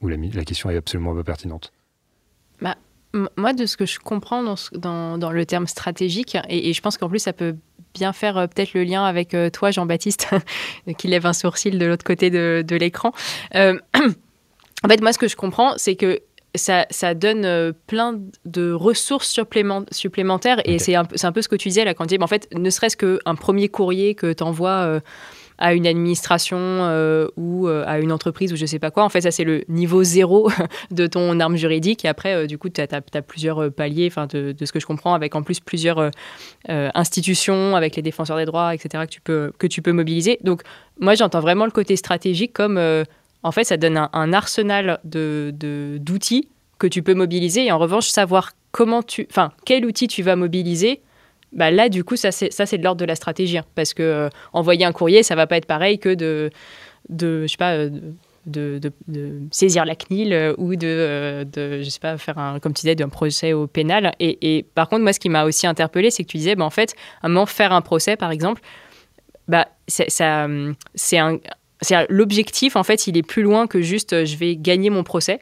[SPEAKER 1] Ou la, la question est absolument pas pertinente
[SPEAKER 4] bah, moi, de ce que je comprends dans, dans, le terme stratégique, et, je pense qu'en plus, ça peut bien faire euh, peut-être le lien avec euh, toi, Jean-Baptiste, qui lève un sourcil de l'autre côté de, de l'écran. Euh, en fait, moi, ce que je comprends, c'est que ça, ça, donne plein de ressources supplémentaires, et c'est un, un, peu ce que tu disais là quand tu dis, en fait, ne serait-ce qu'un premier courrier que tu envoies à une administration euh, ou euh, à une entreprise ou je sais pas quoi. En fait, ça, c'est le niveau zéro de ton arme juridique. Et après, euh, du coup, tu as, plusieurs paliers, de, ce que je comprends, avec en plus plusieurs institutions, avec les défenseurs des droits, etc., que tu peux, que tu peux mobiliser. Donc, moi, j'entends vraiment le côté stratégique comme, en fait, ça donne un, arsenal d'outils de, d'outils que tu peux mobiliser. Et en revanche, savoir comment tu, quel outil tu vas mobiliser bah là, du coup, ça, c'est, de l'ordre de la stratégie. Hein, parce que euh, envoyer un courrier, ça va pas être pareil que de, euh, saisir la CNIL euh, ou de, faire, un, comme tu disais, d'un procès au pénal. Et, par contre, moi, ce qui m'a aussi interpellé, c'est que tu disais, bah, en fait, à un moment, faire un procès, par exemple, bah, l'objectif, en fait, il est plus loin que juste je vais gagner mon procès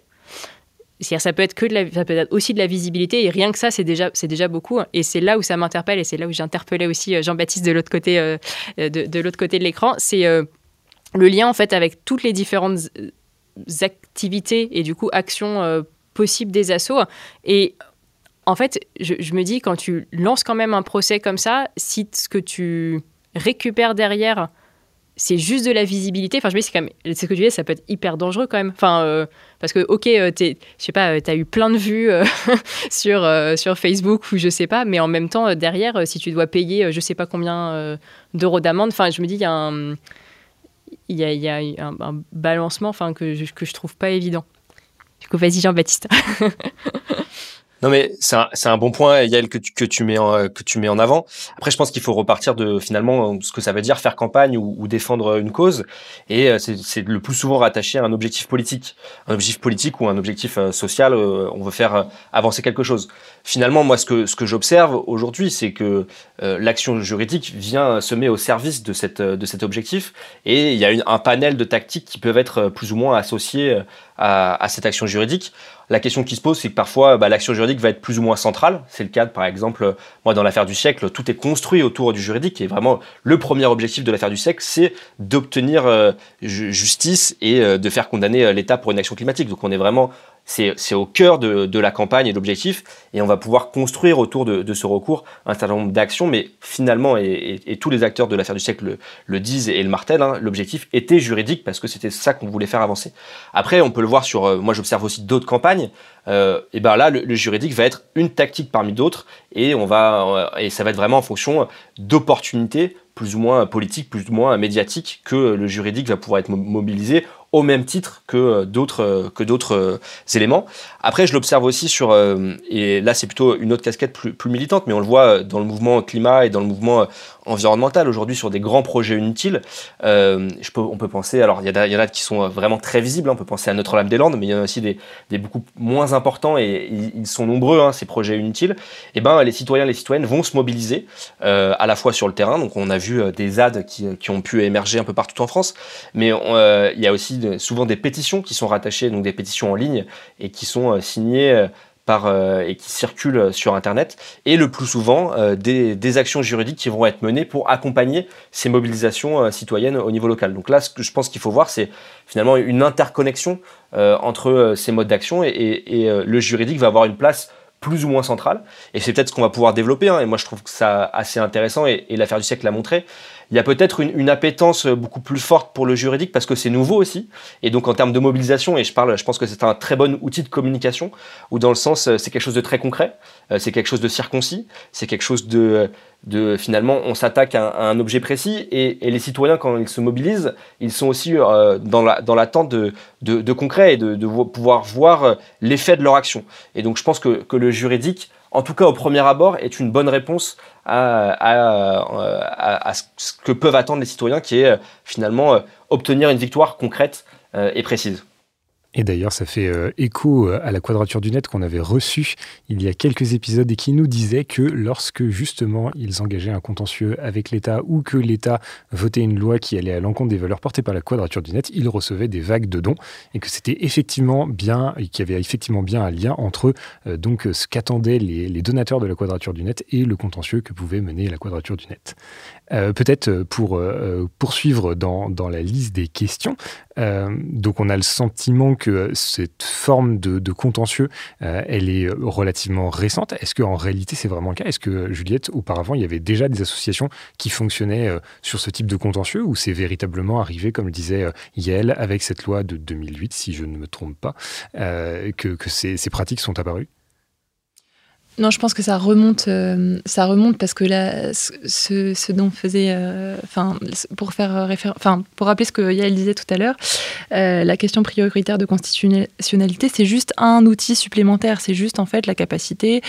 [SPEAKER 4] cest ça peut être que ça peut être aussi de la visibilité et rien que ça c'est déjà c'est déjà beaucoup. Et c'est là où ça m'interpelle et c'est là où j'interpellais aussi euh, Jean-Baptiste de l'autre côté euh, de, de l'autre côté de l'écran. C'est euh, le lien en fait avec toutes les différentes activités et du coup actions possibles des assos. Et en fait je, je, me dis quand tu lances quand même un procès comme ça si ce que tu récupères derrière c'est juste de la visibilité. Enfin, je me dis, c'est quand même, c'est ce que tu dis, ça peut être hyper dangereux quand même. Enfin, euh, parce que, ok, euh, je sais pas, euh, tu as eu plein de vues sur, sur Facebook ou je sais pas, mais en même temps, derrière, si tu dois payer je sais pas combien d'euros d'amende, enfin, je me dis, il y a un, y a, y a un, balancement que, je, que je trouve pas évident. Du coup, vas-y, Jean-Baptiste.
[SPEAKER 3] Non mais c'est un, un, bon point, Yael, que tu, que tu mets en, que tu mets en avant. Après, je pense qu'il faut repartir de finalement ce que ça veut dire faire campagne ou, ou défendre une cause, et euh, c'est le plus souvent rattaché à un objectif politique, un objectif politique ou un objectif euh, social. Euh, on veut faire avancer quelque chose. Finalement, moi, ce que ce que j'observe aujourd'hui, c'est que l'action juridique vient se met au service de cette de cet objectif, et il y a une, un panel de tactiques qui peuvent être plus ou moins associées à, à cette action juridique. La question qui se pose, c'est que parfois, bah, l'action juridique va être plus ou moins centrale. C'est le cas, par exemple, moi, dans l'affaire du siècle, tout est construit autour du juridique. Et vraiment, le premier objectif de l'affaire du siècle, c'est d'obtenir euh, justice et euh, de faire condamner euh, l'État pour une action climatique. Donc, on est vraiment c'est au cœur de, de la campagne et l'objectif, et on va pouvoir construire autour de, de ce recours un certain nombre d'actions, mais finalement, et, et, et, tous les acteurs de l'affaire du siècle le, le, disent et le martèlent, hein, l'objectif était juridique parce que c'était ça qu'on voulait faire avancer. Après, on peut le voir sur, euh, moi j'observe aussi d'autres campagnes, euh, et ben là, le, le, juridique va être une tactique parmi d'autres, et on va, euh, et ça va être vraiment en fonction d'opportunités plus ou moins politiques, plus ou moins médiatiques que le juridique va pouvoir être mobilisé au même titre que euh, d'autres euh, que d'autres euh, éléments. Après, je l'observe aussi sur et là c'est plutôt une autre casquette plus, plus, militante, mais on le voit dans le mouvement climat et dans le mouvement environnemental aujourd'hui sur des grands projets inutiles. peux, on peut penser, alors il y, en a qui sont vraiment très visibles. Hein. on peut penser à Notre-Dame-des-Landes, mais il y en a aussi des, beaucoup moins importants et ils, sont nombreux hein, ces projets inutiles. Et eh ben les citoyens, les citoyennes vont se mobiliser à la fois sur le terrain. Donc on a vu des ZAD qui, ont pu émerger un peu partout en France, mais il y a aussi souvent des pétitions qui sont rattachées, donc des pétitions en ligne, et qui sont euh, euh, et qui circulent sur Internet, et le plus souvent des, des, actions juridiques qui vont être menées pour accompagner ces mobilisations citoyennes au niveau local. Donc là, ce que je pense qu'il faut voir, c'est finalement une interconnexion entre ces modes d'action et, le juridique va avoir une place plus ou moins centrale. Et c'est peut-être ce qu'on va pouvoir développer. Hein. et moi, je trouve que ça assez intéressant. Et l'affaire du siècle l'a montré il y a peut-être une, appétence beaucoup plus forte pour le juridique parce que c'est nouveau aussi. Et donc en termes de mobilisation, et je parle, je pense que c'est un très bon outil de communication, où dans le sens, euh, c'est quelque chose de très concret, euh, c'est quelque chose de circoncis, c'est quelque chose de, de finalement, on s'attaque à, un objet précis, et, les citoyens, quand ils se mobilisent, ils sont aussi euh, dans l'attente la, de, de, de, concret et de, de pouvoir voir l'effet de leur action. Et donc je pense que, que le juridique, en tout cas au premier abord, est une bonne réponse à, à, ce que peuvent attendre les citoyens, qui est euh, finalement euh, obtenir une victoire concrète euh, et précise.
[SPEAKER 1] Et d'ailleurs, ça fait euh, écho euh, à la Quadrature du Net qu'on avait reçu il y a quelques épisodes et qui nous disait que lorsque justement ils engageaient un contentieux avec l'État ou que l'État votait une loi qui allait à l'encontre des valeurs portées par la Quadrature du Net, ils recevaient des vagues de dons et que c'était effectivement bien, qu'il y avait effectivement bien un lien entre euh, donc ce qu'attendaient les, donateurs de la Quadrature du Net et le contentieux que pouvait mener la Quadrature du Net. Euh, Peut-être pour poursuivre dans, la liste des questions, euh, donc on a le sentiment que cette forme de, contentieux, euh, elle est relativement récente. Est-ce qu'en réalité c'est vraiment le cas? Est-ce que Juliette, auparavant, il y avait déjà des associations qui fonctionnaient euh, sur ce type de contentieux? Ou c'est véritablement arrivé, comme le disait euh, Yael, avec cette loi de 2008, si je ne me trompe pas, euh, que, ces pratiques sont apparues?
[SPEAKER 2] Non, je pense que ça remonte, euh, ça remonte parce que là, ce, dont faisait, euh, enfin, pour faire enfin, pour rappeler ce que Yael disait tout à l'heure, euh, la question prioritaire de constitutionnalité, c'est juste un outil supplémentaire. C'est juste en fait la capacité,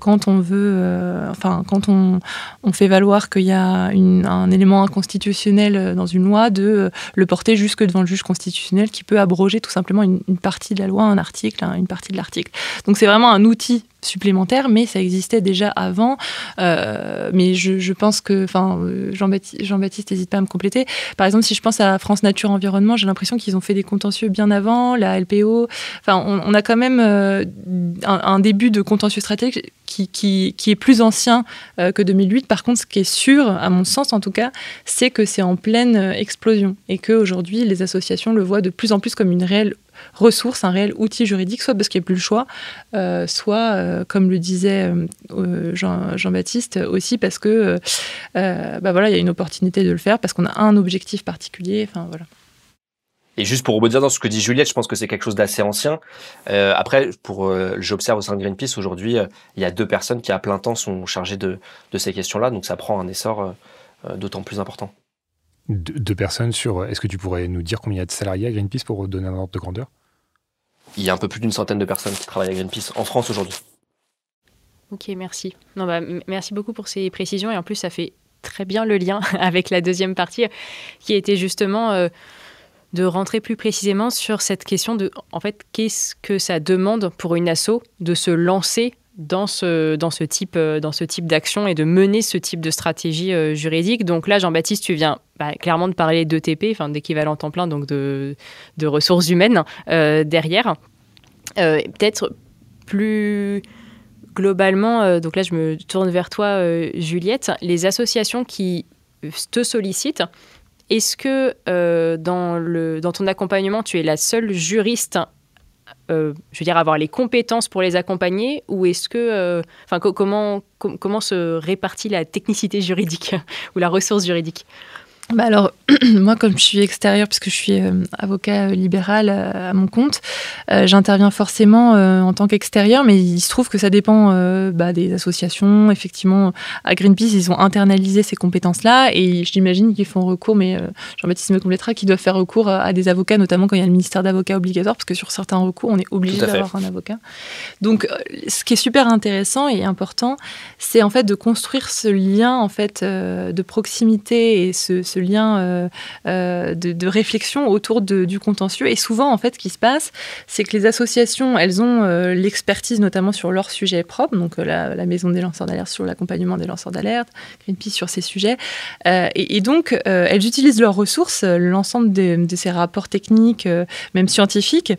[SPEAKER 2] quand on veut, enfin, quand on, on, fait valoir qu'il y a un élément inconstitutionnel dans une loi, de le porter jusque devant le juge constitutionnel qui peut abroger tout simplement une, une partie de la loi, un article, hein, une partie de l'article. Donc c'est vraiment un outil supplémentaire, mais ça existait déjà avant. Euh, mais je, pense que, enfin, Jean-Baptiste, Jean-Baptiste, n'hésite pas à me compléter. Par exemple, si je pense à France Nature Environnement, j'ai l'impression qu'ils ont fait des contentieux bien avant, la LPO. Enfin, on, a quand même euh, un, début de contentieux stratégique qui, est plus ancien euh, que 2008. Par contre, ce qui est sûr, à mon sens en tout cas, c'est que c'est en pleine explosion et qu'aujourd'hui, les associations le voient de plus en plus comme une réelle ressource, un réel outil juridique, soit parce qu'il n'y a plus le choix, euh, soit, euh, comme le disait euh, Jean, Jean-Baptiste, aussi parce que bah voilà, il y a une opportunité de le faire, parce qu'on a un objectif particulier. Enfin, voilà.
[SPEAKER 3] Et juste pour rebondir dans ce que dit Juliette, je pense que c'est quelque chose d'assez ancien. Après, pour j'observe au sein de Greenpeace aujourd'hui, il y a deux personnes qui à plein temps sont chargées de, de ces questions-là, donc ça prend un essor d'autant plus important.
[SPEAKER 1] De, deux personnes sur. Est-ce que tu pourrais nous dire combien il y a de salariés à Greenpeace pour donner un ordre de grandeur?
[SPEAKER 3] Il y a un peu plus d'une centaine de personnes qui travaillent à Greenpeace en France aujourd'hui.
[SPEAKER 4] Ok, merci. Non, bah, merci beaucoup pour ces précisions et en plus ça fait très bien le lien avec la deuxième partie qui était justement euh, de rentrer plus précisément sur cette question de en fait qu'est-ce que ça demande pour une asso de se lancer dans ce, dans ce type, euh, dans type d'action et de mener ce type de stratégie euh, juridique. Donc là, Jean-Baptiste, tu viens bah, clairement de parler d'ETP, d'équivalent temps plein, donc de, de ressources humaines euh, derrière. Peut-être plus globalement, donc là je me tourne vers toi, Juliette, les associations qui te sollicitent, est-ce que dans, le, dans ton accompagnement, tu es la seule juriste euh, je veux dire, avoir les compétences pour les accompagner ou est-ce que, enfin, euh, co comment, com comment se répartit la technicité juridique ou la ressource juridique?
[SPEAKER 2] Bah alors, moi, comme je suis extérieure, puisque je suis euh, avocat libéral euh, à mon compte, euh, j'interviens forcément euh, en tant qu'extérieur, mais il se trouve que ça dépend euh, bah, des associations. Effectivement, à Greenpeace, ils ont internalisé ces compétences-là, et j'imagine qu'ils font recours, mais euh, Jean-Baptiste me complétera, qu'ils doivent faire recours à, à, des avocats, notamment quand il y a le ministère d'avocat obligatoire, parce que sur certains recours, on est obligé d'avoir un avocat. Donc, euh, ce qui est super intéressant et important, c'est en fait de construire ce lien en fait de proximité et ce, ce lien de, réflexion autour du contentieux. Et souvent, en fait, ce qui se passe, c'est que les associations, elles ont l'expertise notamment sur leur sujet propre, donc la, maison des lanceurs d'alerte sur l'accompagnement des lanceurs d'alerte, Greenpeace sur ces sujets. Et, donc, elles utilisent leurs ressources, l'ensemble de, ces rapports techniques, même scientifiques,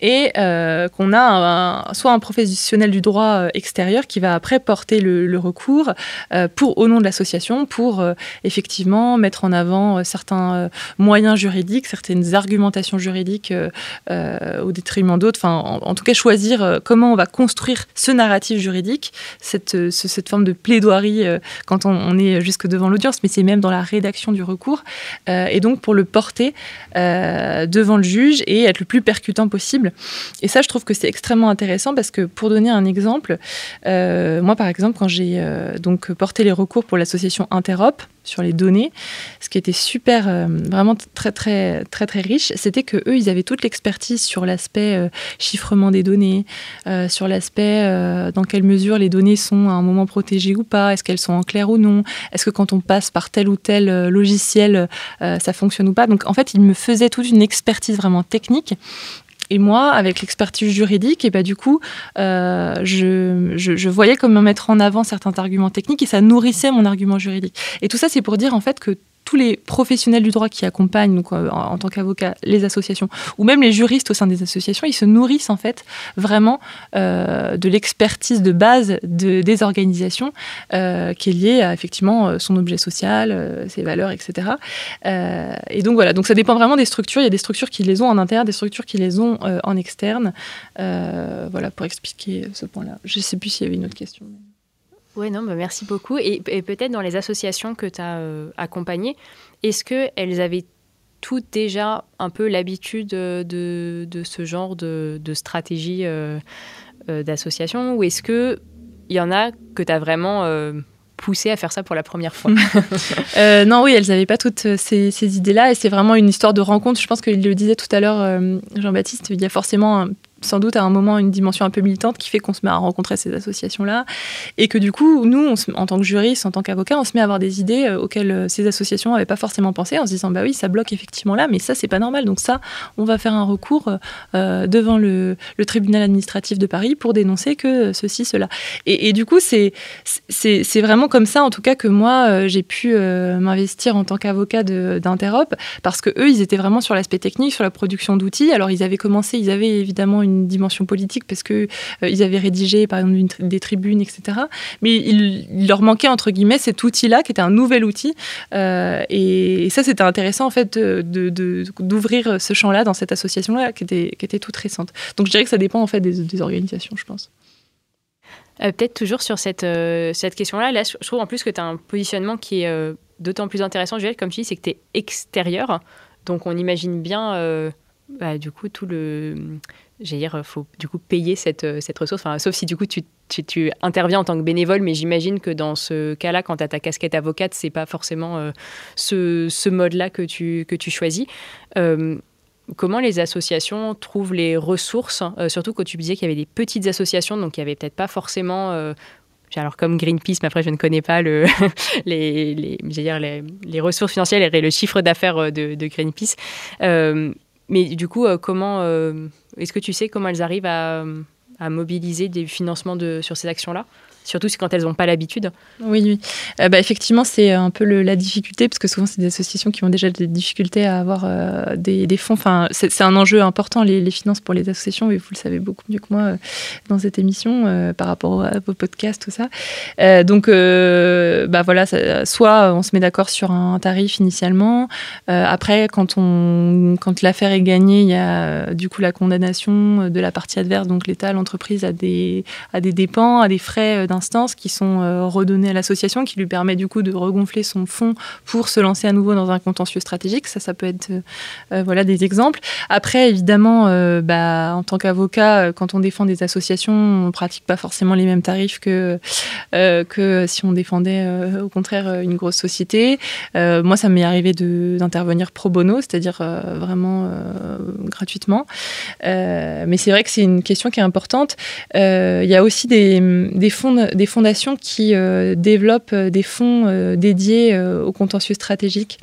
[SPEAKER 2] et qu'on a soit un professionnel du droit extérieur qui va après porter le, recours euh, au nom de l'association pour euh, effectivement mettre en avant euh, certains moyens juridiques, certaines argumentations juridiques au détriment d'autres. Enfin, en, tout cas, choisir comment on va construire ce narratif juridique, cette, forme de plaidoirie quand on, est jusque devant l'audience, mais c'est même dans la rédaction du recours. et donc, pour le porter devant le juge et être le plus percutant possible. Et ça, je trouve que c'est extrêmement intéressant parce que, pour donner un exemple, euh, moi, par exemple, quand j'ai euh, donc porté les recours pour l'association Interop sur les données, ce qui était super, euh, vraiment très très très très riche, c'était que eux, ils avaient toute l'expertise sur l'aspect chiffrement des données, sur l'aspect dans quelle mesure les données sont à un moment protégées ou pas, est-ce qu'elles sont en clair ou non, est-ce que quand on passe par tel ou tel logiciel, ça fonctionne ou pas. Donc en fait, ils me faisaient toute une expertise vraiment technique et moi, avec l'expertise juridique, et bah, du coup, euh, je, je, voyais comment mettre en avant certains arguments techniques et ça nourrissait mon argument juridique. Et tout ça, c'est pour dire en fait que tous les professionnels du droit qui accompagnent, donc, euh, en, tant qu'avocats, les associations, ou même les juristes au sein des associations, ils se nourrissent en fait vraiment euh, de l'expertise de base de, des organisations euh, qui est liée à effectivement son objet social, ses valeurs, etc. et donc voilà, donc ça dépend vraiment des structures. Il y a des structures qui les ont en interne, des structures qui les ont en externe. voilà pour expliquer ce point-là. Je ne sais plus s'il y avait une autre question.
[SPEAKER 4] Oui, non, bah, merci beaucoup. Et, peut-être dans les associations que tu as euh, accompagnées, est-ce qu'elles avaient toutes déjà un peu l'habitude de, de, ce genre de, stratégie euh, euh, d'association? Ou est-ce qu'il y en a que tu as vraiment poussé à faire ça pour la première fois?
[SPEAKER 2] Non, oui, elles n'avaient pas toutes ces, ces idées-là. Et c'est vraiment une histoire de rencontre. Je pense qu'il le disait tout à l'heure, Jean-Baptiste, il y a forcément un sans doute à un moment une dimension un peu militante qui fait qu'on se met à rencontrer ces associations-là et que du coup, nous, en tant que juristes, en tant qu'avocats, on se met à avoir des idées euh, auxquelles euh, ces associations n'avaient pas forcément pensé en se disant bah oui, ça bloque effectivement là, mais ça c'est pas normal. Donc ça, on va faire un recours euh, devant le, tribunal administratif de Paris pour dénoncer que ceci, cela. Et, du coup, c'est vraiment comme ça, en tout cas, que moi j'ai pu m'investir en tant qu'avocat d'Interop parce que eux, ils étaient vraiment sur l'aspect technique, sur la production d'outils. Alors ils avaient commencé, ils avaient évidemment une une dimension politique parce que euh, ils avaient rédigé par exemple des tribunes, etc. Mais il, leur manquait entre guillemets cet outil-là qui était un nouvel outil. Euh, et, ça, c'était intéressant en fait d'ouvrir de, ce champ-là dans cette association-là qui était, qui était toute récente. Donc je dirais que ça dépend en fait des, organisations, je pense.
[SPEAKER 4] Euh, peut-être toujours sur cette, cette question-là, là, je trouve en plus que tu as un positionnement qui est d'autant plus intéressant, Juliette, comme tu dis, c'est que tu es extérieur. Donc on imagine bien, bah, du coup, tout le, j'ai dire, faut du coup payer cette, euh, cette ressource. Sauf si du coup tu, tu, interviens en tant que bénévole, mais j'imagine que dans ce cas-là, quand tu as ta casquette avocate, c'est pas forcément euh, ce, ce mode-là que tu, que tu choisis. Euh, comment les associations trouvent les ressources, surtout quand tu disais qu'il y avait des petites associations, donc il n'y avait peut-être pas forcément alors comme Greenpeace, mais après je ne connais pas le, les, les, ressources financières et le chiffre d'affaires de, Greenpeace. Mais du coup, comment est-ce que tu sais comment elles arrivent à, mobiliser des financements sur ces actions-là? Surtout quand elles n'ont pas l'habitude.
[SPEAKER 2] Oui, oui. Euh, bah, effectivement, c'est un peu la difficulté, parce que souvent, c'est des associations qui ont déjà des difficultés à avoir euh, des, fonds. Enfin, c'est un enjeu important, les, finances pour les associations, et vous le savez beaucoup mieux que moi euh, dans cette émission, par rapport à vos podcasts, tout ça. donc, bah, voilà, soit on se met d'accord sur un tarif initialement. après, quand, on, quand l'affaire est gagnée, il y a du coup la condamnation de la partie adverse, donc l'État, l'entreprise a des, a des dépenses, a des frais instances qui sont euh, redonnées à l'association, qui lui permet du coup de regonfler son fonds pour se lancer à nouveau dans un contentieux stratégique. Ça, ça peut être euh, euh, voilà des exemples. Après, évidemment, bah, en tant qu'avocat, quand on défend des associations, on pratique pas forcément les mêmes tarifs que que si on défendait au contraire une grosse société. moi, ça m'est arrivé d'intervenir pro bono, c'est-à-dire vraiment gratuitement. mais c'est vrai que c'est une question qui est importante. Il y a aussi des, des fonds fonds, des fondations qui développent des fonds dédiés aux contentieux stratégiques.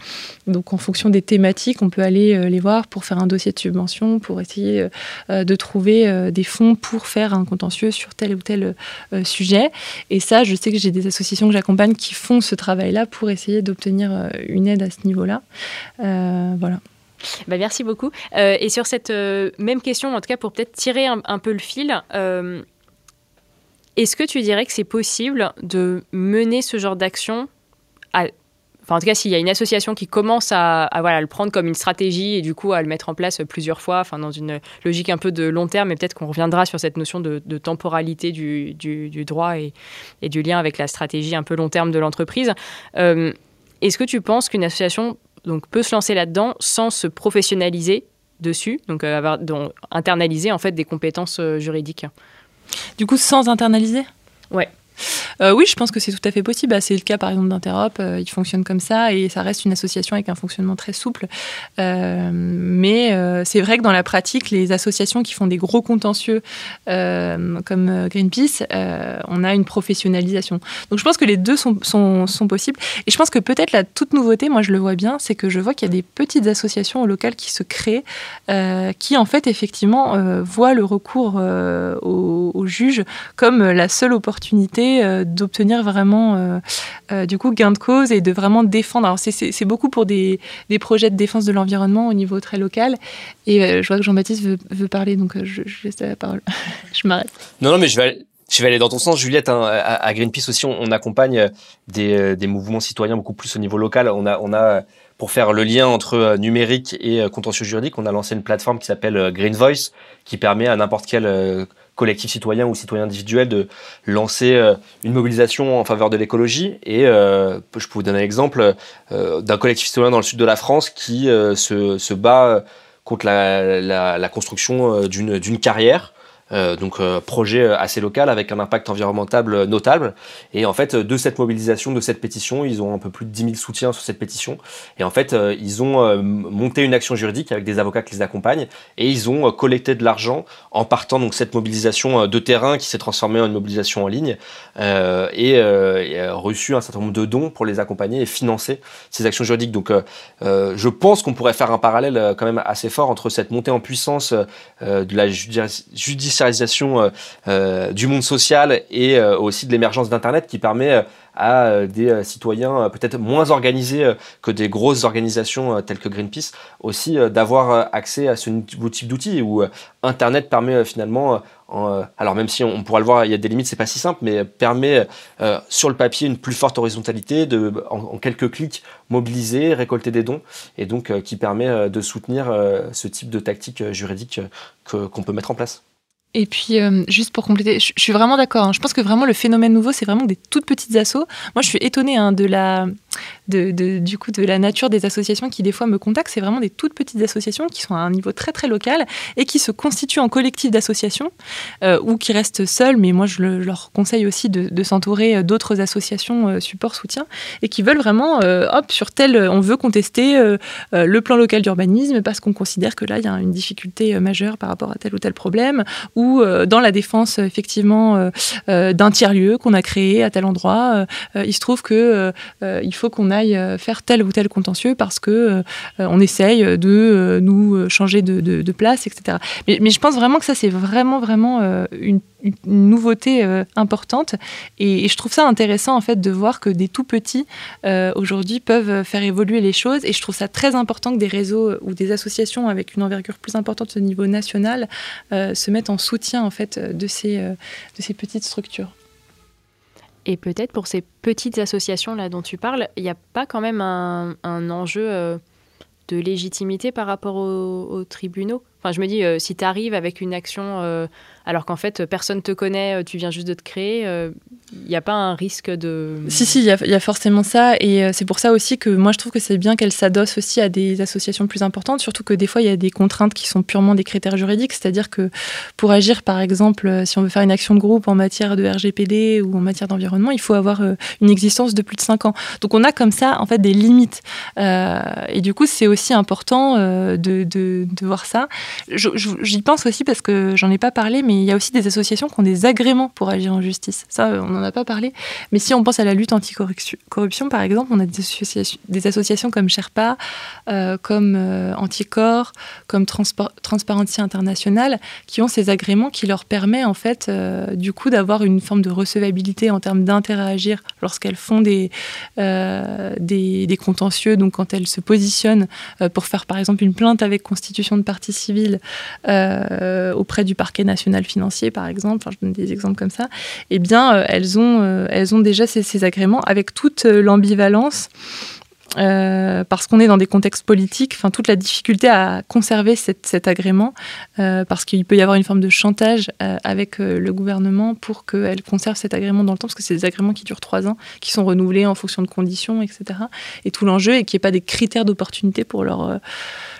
[SPEAKER 2] Donc en fonction des thématiques, on peut aller les voir pour faire un dossier de subvention, pour essayer de trouver des fonds pour faire un contentieux sur tel ou tel sujet. Et ça, je sais que j'ai des associations que j'accompagne qui font ce travail-là pour essayer d'obtenir une aide à ce niveau-là. voilà.
[SPEAKER 4] Bah, merci beaucoup. Euh, et sur cette euh, même question, en tout cas pour peut-être tirer un, peu le fil, euh, est-ce que tu dirais que c'est possible de mener ce genre d'action Enfin, en tout cas, s'il y a une association qui commence à, voilà, le prendre comme une stratégie et du coup à le mettre en place plusieurs fois, enfin, dans une logique un peu de long terme, et peut-être qu'on reviendra sur cette notion de, temporalité du, droit et, du lien avec la stratégie un peu long terme de l'entreprise. Est-ce que tu penses qu'une association donc peut se lancer là-dedans sans se professionnaliser dessus, donc euh, avoir internaliser en fait des compétences euh, juridiques?
[SPEAKER 2] Du coup, sans internaliser?
[SPEAKER 4] Ouais.
[SPEAKER 2] Euh, oui, je pense que c'est tout à fait possible. Bah, c'est le cas par exemple d'Interop, euh, il fonctionne comme ça et ça reste une association avec un fonctionnement très souple. Euh, mais c'est vrai que dans la pratique, les associations qui font des gros contentieux comme Greenpeace, on a une professionnalisation. Donc je pense que les deux sont, possibles. Et je pense que peut-être la toute nouveauté, moi je le vois bien, c'est que je vois qu'il y a des petites associations locales qui se créent, qui en fait effectivement voient le recours au, au juge comme la seule opportunité euh, d'obtenir vraiment euh, euh, du coup gain de cause et de vraiment défendre. Alors c'est beaucoup pour des, des, projets de défense de l'environnement au niveau très local. Et je vois que Jean-Baptiste veut, veut, parler, donc je, laisse la parole. je m'arrête.
[SPEAKER 3] Non, non, mais je vais, je vais aller dans ton sens, Juliette. Hein, à, Greenpeace aussi, on, accompagne des, des, mouvements citoyens beaucoup plus au niveau local. On a, on a pour faire le lien entre numérique et contentieux juridique, on a lancé une plateforme qui s'appelle Green Voice, qui permet à n'importe quel collectif citoyen ou citoyen individuel de lancer euh, une mobilisation en faveur de l'écologie. Et euh, je peux vous donner un exemple euh, d'un collectif citoyen dans le sud de la France qui se, se, bat contre la, la, la construction d'une carrière euh, donc euh, projet assez local avec un impact environnemental notable. Et en fait, de cette mobilisation, de cette pétition, ils ont un peu plus de 10 000 soutiens sur cette pétition. Et en fait, euh, ils ont monté une action juridique avec des avocats qui les accompagnent et ils ont collecté de l'argent en partant donc cette mobilisation de terrain qui s'est transformée en une mobilisation en ligne et, et reçu un certain nombre de dons pour les accompagner et financer ces actions juridiques. Donc, je pense qu'on pourrait faire un parallèle quand même assez fort entre cette montée en puissance de la judiciaire euh, euh, du monde social et euh, aussi de l'émergence d'Internet qui permet à des citoyens peut-être moins organisés que des grosses organisations telles que Greenpeace aussi d'avoir accès à ce type d'outils où Internet permet finalement, alors même si on, pourra le voir, il y a des limites, c'est pas si simple, mais permet sur le papier une plus forte horizontalité, de, en, quelques clics mobiliser, récolter des dons, et donc qui permet de soutenir ce type de tactique juridique qu'on peut mettre en place.
[SPEAKER 2] Et puis, euh, juste pour compléter, je, suis vraiment d'accord. Hein. Je pense que vraiment le phénomène nouveau, c'est vraiment des toutes petites assos. Moi, je suis étonnée hein, de la, de, du coup, de la nature des associations qui, des fois, me contactent. C'est vraiment des toutes petites associations qui sont à un niveau très, très local et qui se constituent en collectif d'associations euh, ou qui restent seules. Mais moi, je, leur conseille aussi de, s'entourer euh, d'autres associations support, soutien et qui veulent vraiment, hop, sur tel, on veut contester le plan local d'urbanisme parce qu'on considère que là, il y a une difficulté majeure par rapport à tel ou tel problème ou euh, dans la défense effectivement euh, euh, d'un tiers-lieu qu'on a créé à tel endroit, il se trouve que il faut qu'on aille faire tel ou tel contentieux parce que on essaye de nous changer de, place, etc. Mais, je pense vraiment que ça c'est vraiment vraiment une nouveauté euh, importante et, je trouve ça intéressant en fait de voir que des tout petits euh, aujourd'hui peuvent faire évoluer les choses et je trouve ça très important que des réseaux ou des associations avec une envergure plus importante au niveau national euh, se mettent en soutien en fait de ces, de ces petites structures.
[SPEAKER 4] Et peut-être pour ces petites associations là dont tu parles, il n'y a pas quand même un, enjeu de légitimité par rapport aux, tribunaux? Enfin, je me dis, si tu arrives avec une action alors qu'en fait, personne te connaît, euh, tu viens juste de te créer. Il euh, n'y a pas un risque de...
[SPEAKER 2] Si, si, il y, a forcément ça. Et euh, c'est pour ça aussi que moi, je trouve que c'est bien qu'elle s'adosse aussi à des associations plus importantes, surtout que des fois, il y a des contraintes qui sont purement des critères juridiques. C'est-à-dire que pour agir, par exemple, si on veut faire une action de groupe en matière de RGPD ou en matière d'environnement, il faut avoir une existence de plus de 5 ans. Donc on a comme ça, en fait, des limites. et du coup, c'est aussi important de, voir ça. J'y pense aussi parce que j'en ai pas parlé, mais il y a aussi des associations qui ont des agréments pour agir en justice. Ça, on n'en a pas parlé. Mais si on pense à la lutte anti-corruption, par exemple, on a des associations, comme Sherpa, euh, comme euh, Anticorps, comme Transparency International, qui ont ces agréments qui leur permettent en fait, euh, du coup, d'avoir une forme de recevabilité en termes d'interagir lorsqu'elles font des, des, des, contentieux, donc quand elles se positionnent pour faire par exemple une plainte avec constitution de partie civile auprès du parquet national financier, par exemple, je donne des exemples comme ça, eh bien, euh, elles, ont, euh, elles ont déjà ces, agréments avec toute euh, l'ambivalence. parce qu'on est dans des contextes politiques, toute la difficulté à conserver cet agrément, parce qu'il peut y avoir une forme de chantage avec le gouvernement pour qu'elle conserve cet agrément dans le temps, parce que c'est des agréments qui durent trois ans, qui sont renouvelés en fonction de conditions, etc. Et tout l'enjeu est qu'il n'y ait pas des critères d'opportunité pour leur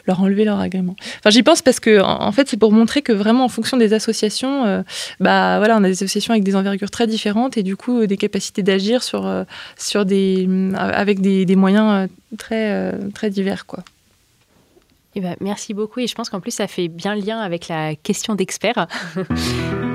[SPEAKER 2] leur enlever leur agrément. Enfin, j'y pense parce que, en, fait, c'est pour montrer que vraiment, en fonction des associations, euh, bah voilà, on a des associations avec des envergures très différentes et du coup, des capacités d'agir sur, euh, sur des, euh, avec des, moyens très, très divers, quoi.
[SPEAKER 4] Eh ben, merci beaucoup et je pense qu'en plus ça fait bien lien avec la question d'expert.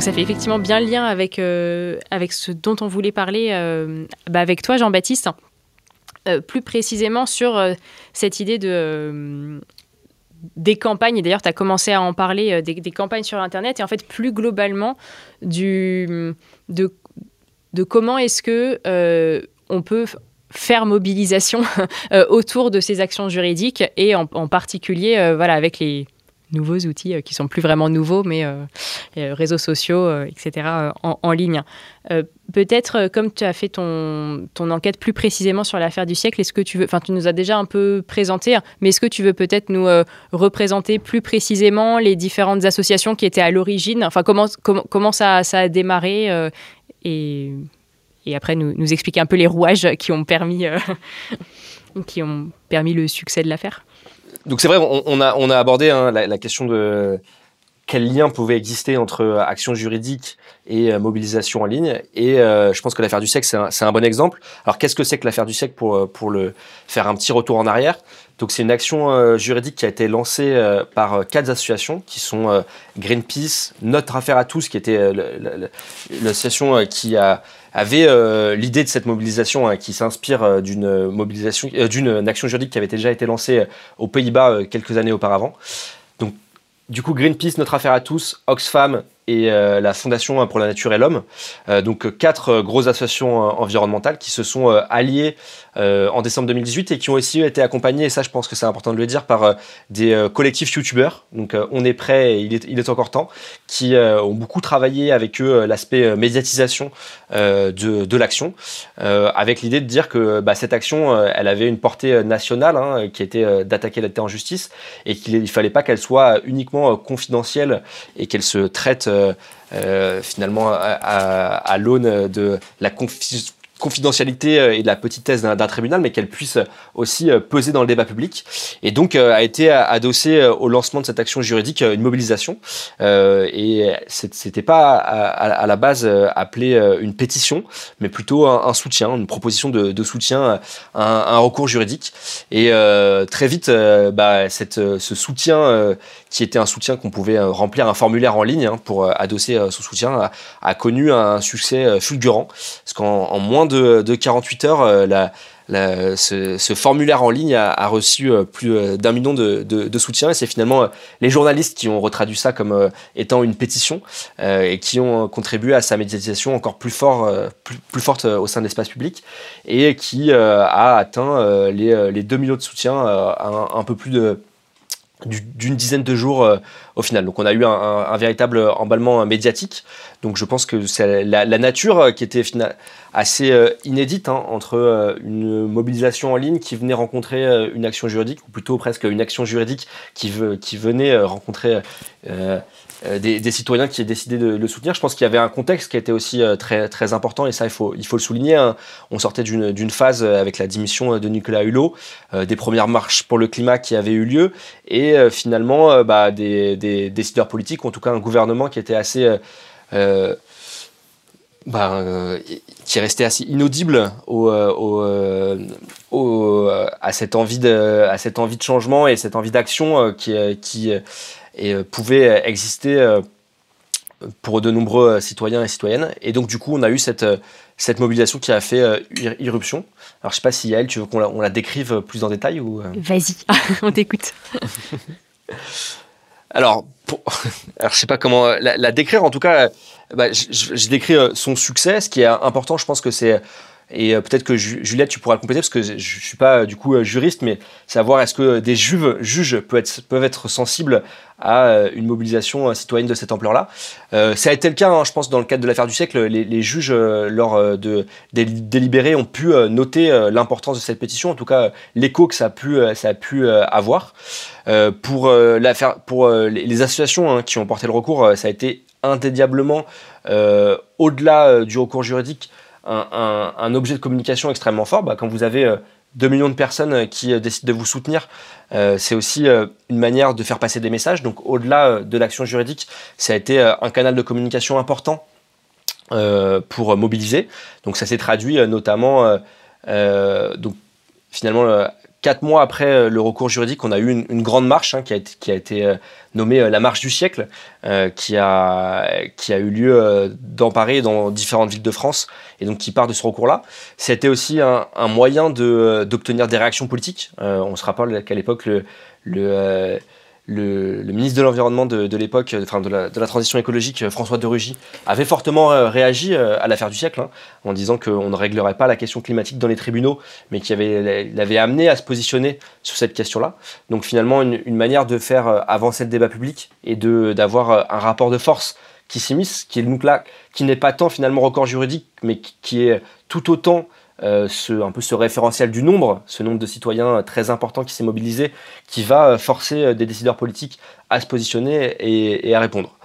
[SPEAKER 4] Donc ça fait effectivement bien lien avec, euh, avec ce dont on voulait parler euh, bah, avec toi, Jean-Baptiste. Euh, plus précisément sur cette idée de, des campagnes, et d'ailleurs tu as commencé à en parler, des, campagnes sur Internet, et en fait plus globalement de, de comment est-ce que on peut faire mobilisation autour de ces actions juridiques, et en, en particulier voilà, avec les nouveaux outils euh, qui sont plus vraiment nouveaux, mais euh, euh, réseaux sociaux, etc., en, ligne. Peut-être, comme tu as fait ton, ton enquête plus précisément sur l'affaire du siècle, est-ce que tu veux, enfin, tu nous as déjà un peu présenté, hein, mais est-ce que tu veux peut-être nous représenter plus précisément les différentes associations qui étaient à l'origine, enfin, comment, comment, ça, ça a démarré et, et après nous, nous, expliquer un peu les rouages qui ont permis, qui ont permis le succès de l'affaire?
[SPEAKER 3] Donc c'est vrai, on, a, on a abordé hein, la, question de quel lien pouvait exister entre euh, action juridique et euh, mobilisation en ligne. Et euh, je pense que l'affaire du siècle, c'est un, bon exemple. Alors qu'est-ce que c'est que l'affaire du siècle pour, pour le faire un petit retour en arrière? Donc c'est une action juridique qui a été lancée par quatre associations qui sont Greenpeace, Notre Affaire à tous, qui était l'association qui a avait euh, l'idée de cette mobilisation hein, qui s'inspire euh, d'une mobilisation, euh, d'une action juridique qui avait déjà été lancée aux Pays-Bas quelques années auparavant. Donc, du coup, Greenpeace, notre affaire à tous, Oxfam et la Fondation pour la Nature et l'Homme, donc quatre grosses associations environnementales qui se sont alliées en décembre 2018 et qui ont aussi été accompagnées, et ça je pense que c'est important de le dire, par des collectifs youtubeurs, donc on est prêt, il est, encore temps, qui ont beaucoup travaillé avec eux l'aspect médiatisation euh, de, l'action, euh, avec l'idée de dire que bah, cette action, euh, elle avait une portée nationale, hein, qui était d'attaquer la terre en justice, et qu'il ne fallait pas qu'elle soit uniquement confidentielle et qu'elle se traite finalement à, l'aune de la confiance confidentialité euh, et de la petitesse d'un tribunal, mais qu'elle puisse aussi euh, peser dans le débat public. Et donc euh, a été adossé au lancement de cette action juridique une mobilisation. et c'était pas à, la base appelé une pétition, mais plutôt un, soutien, une proposition de, soutien, un, recours juridique. Et très vite, bah, ce soutien qui était un soutien qu'on pouvait remplir un formulaire en ligne hein, pour adosser son soutien, a, connu un succès fulgurant. Parce qu'en moins 48 heures, euh, ce, formulaire en ligne a, reçu euh, plus euh, d'un million de, de, soutiens. Et c'est finalement les journalistes qui ont retraduit ça comme étant une pétition et qui ont contribué à sa médiatisation encore plus, fort, plus, forte au sein de l'espace public et qui a atteint les, les 2 millions de soutiens un peu plus de d'une dizaine de jours euh, au final. Donc on a eu un, véritable emballement médiatique. Donc je pense que c'est la, nature euh, qui était assez euh, inédite hein, entre une mobilisation en ligne qui venait rencontrer une action juridique, ou plutôt presque une action juridique qui, qui venait rencontrer des, citoyens qui aient décidé de, le soutenir. Je pense qu'il y avait un contexte qui était aussi très, très important et ça, il faut, il faut le souligner. Hein. On sortait d'une phase avec la démission de Nicolas Hulot, des premières marches pour le climat qui avaient eu lieu et finalement bah, des, décideurs politiques, en tout cas un gouvernement qui était assez bah, euh, qui restait assez inaudible au, euh, au, euh, au, à, cette envie de, à cette envie de changement et cette envie d'action qui et, pouvait exister pour de nombreux citoyens et citoyennes. Et donc, du coup, on a eu cette, cette mobilisation qui a fait irruption. Alors, je sais pas si Yael, tu veux qu'on la, on la décrive plus en détail ou...
[SPEAKER 4] Vas-y, on t'écoute.
[SPEAKER 3] alors, pour... alors, je sais pas comment la, la décrire. En tout cas, bah, je, décris euh, son succès. Ce qui est important, je pense que c'est et euh, peut-être que Juliette, tu pourras compléter parce que je, ne suis pas euh, du coup juriste, mais savoir est-ce que des juges, peuvent, être, sensibles à une mobilisation citoyenne de cette ampleur-là. ça a été le cas, hein, je pense, dans le cadre de l'affaire du siècle. Les, juges, lors de, des délibérés, ont pu noter l'importance de cette pétition, en tout cas l'écho que ça a pu, avoir. pour l'affaire, pour les, associations hein, qui ont porté le recours, ça a été indéniablement, euh, au-delà euh, du recours juridique, un, objet de communication extrêmement fort. Bah, quand vous avez 2 euh, millions de personnes qui décident de vous soutenir, c'est aussi une manière de faire passer des messages. Donc au-delà de l'action juridique, ça a été un canal de communication important pour mobiliser. Donc ça s'est traduit notamment, donc finalement quatre mois après euh, le recours juridique, on a eu une, grande marche hein, qui a été, euh, nommée euh, la marche du siècle, qui, a, eu lieu dans Paris et dans différentes villes de France, et donc qui part de ce recours-là. C'était aussi un, moyen d'obtenir des réactions politiques. on se rappelle qu'à l'époque, le le, ministre de l'Environnement de, l'époque, enfin de la, transition écologique, François de Rugy, avait fortement euh, réagi euh, à l'affaire du siècle, hein, en disant qu'on ne réglerait pas la question climatique dans les tribunaux, mais qu'il avait, avait amené à se positionner sur cette question-là. Donc finalement, une, manière de faire euh, avancer le débat public et d'avoir un rapport de force qui s'immisce, qui est donc là, qui n'est pas tant finalement record juridique, mais qui est tout autant euh, ce, un peu ce référentiel du nombre, ce nombre de citoyens euh, très important qui s'est mobilisé, qui va euh, forcer des décideurs politiques à se positionner et, à répondre.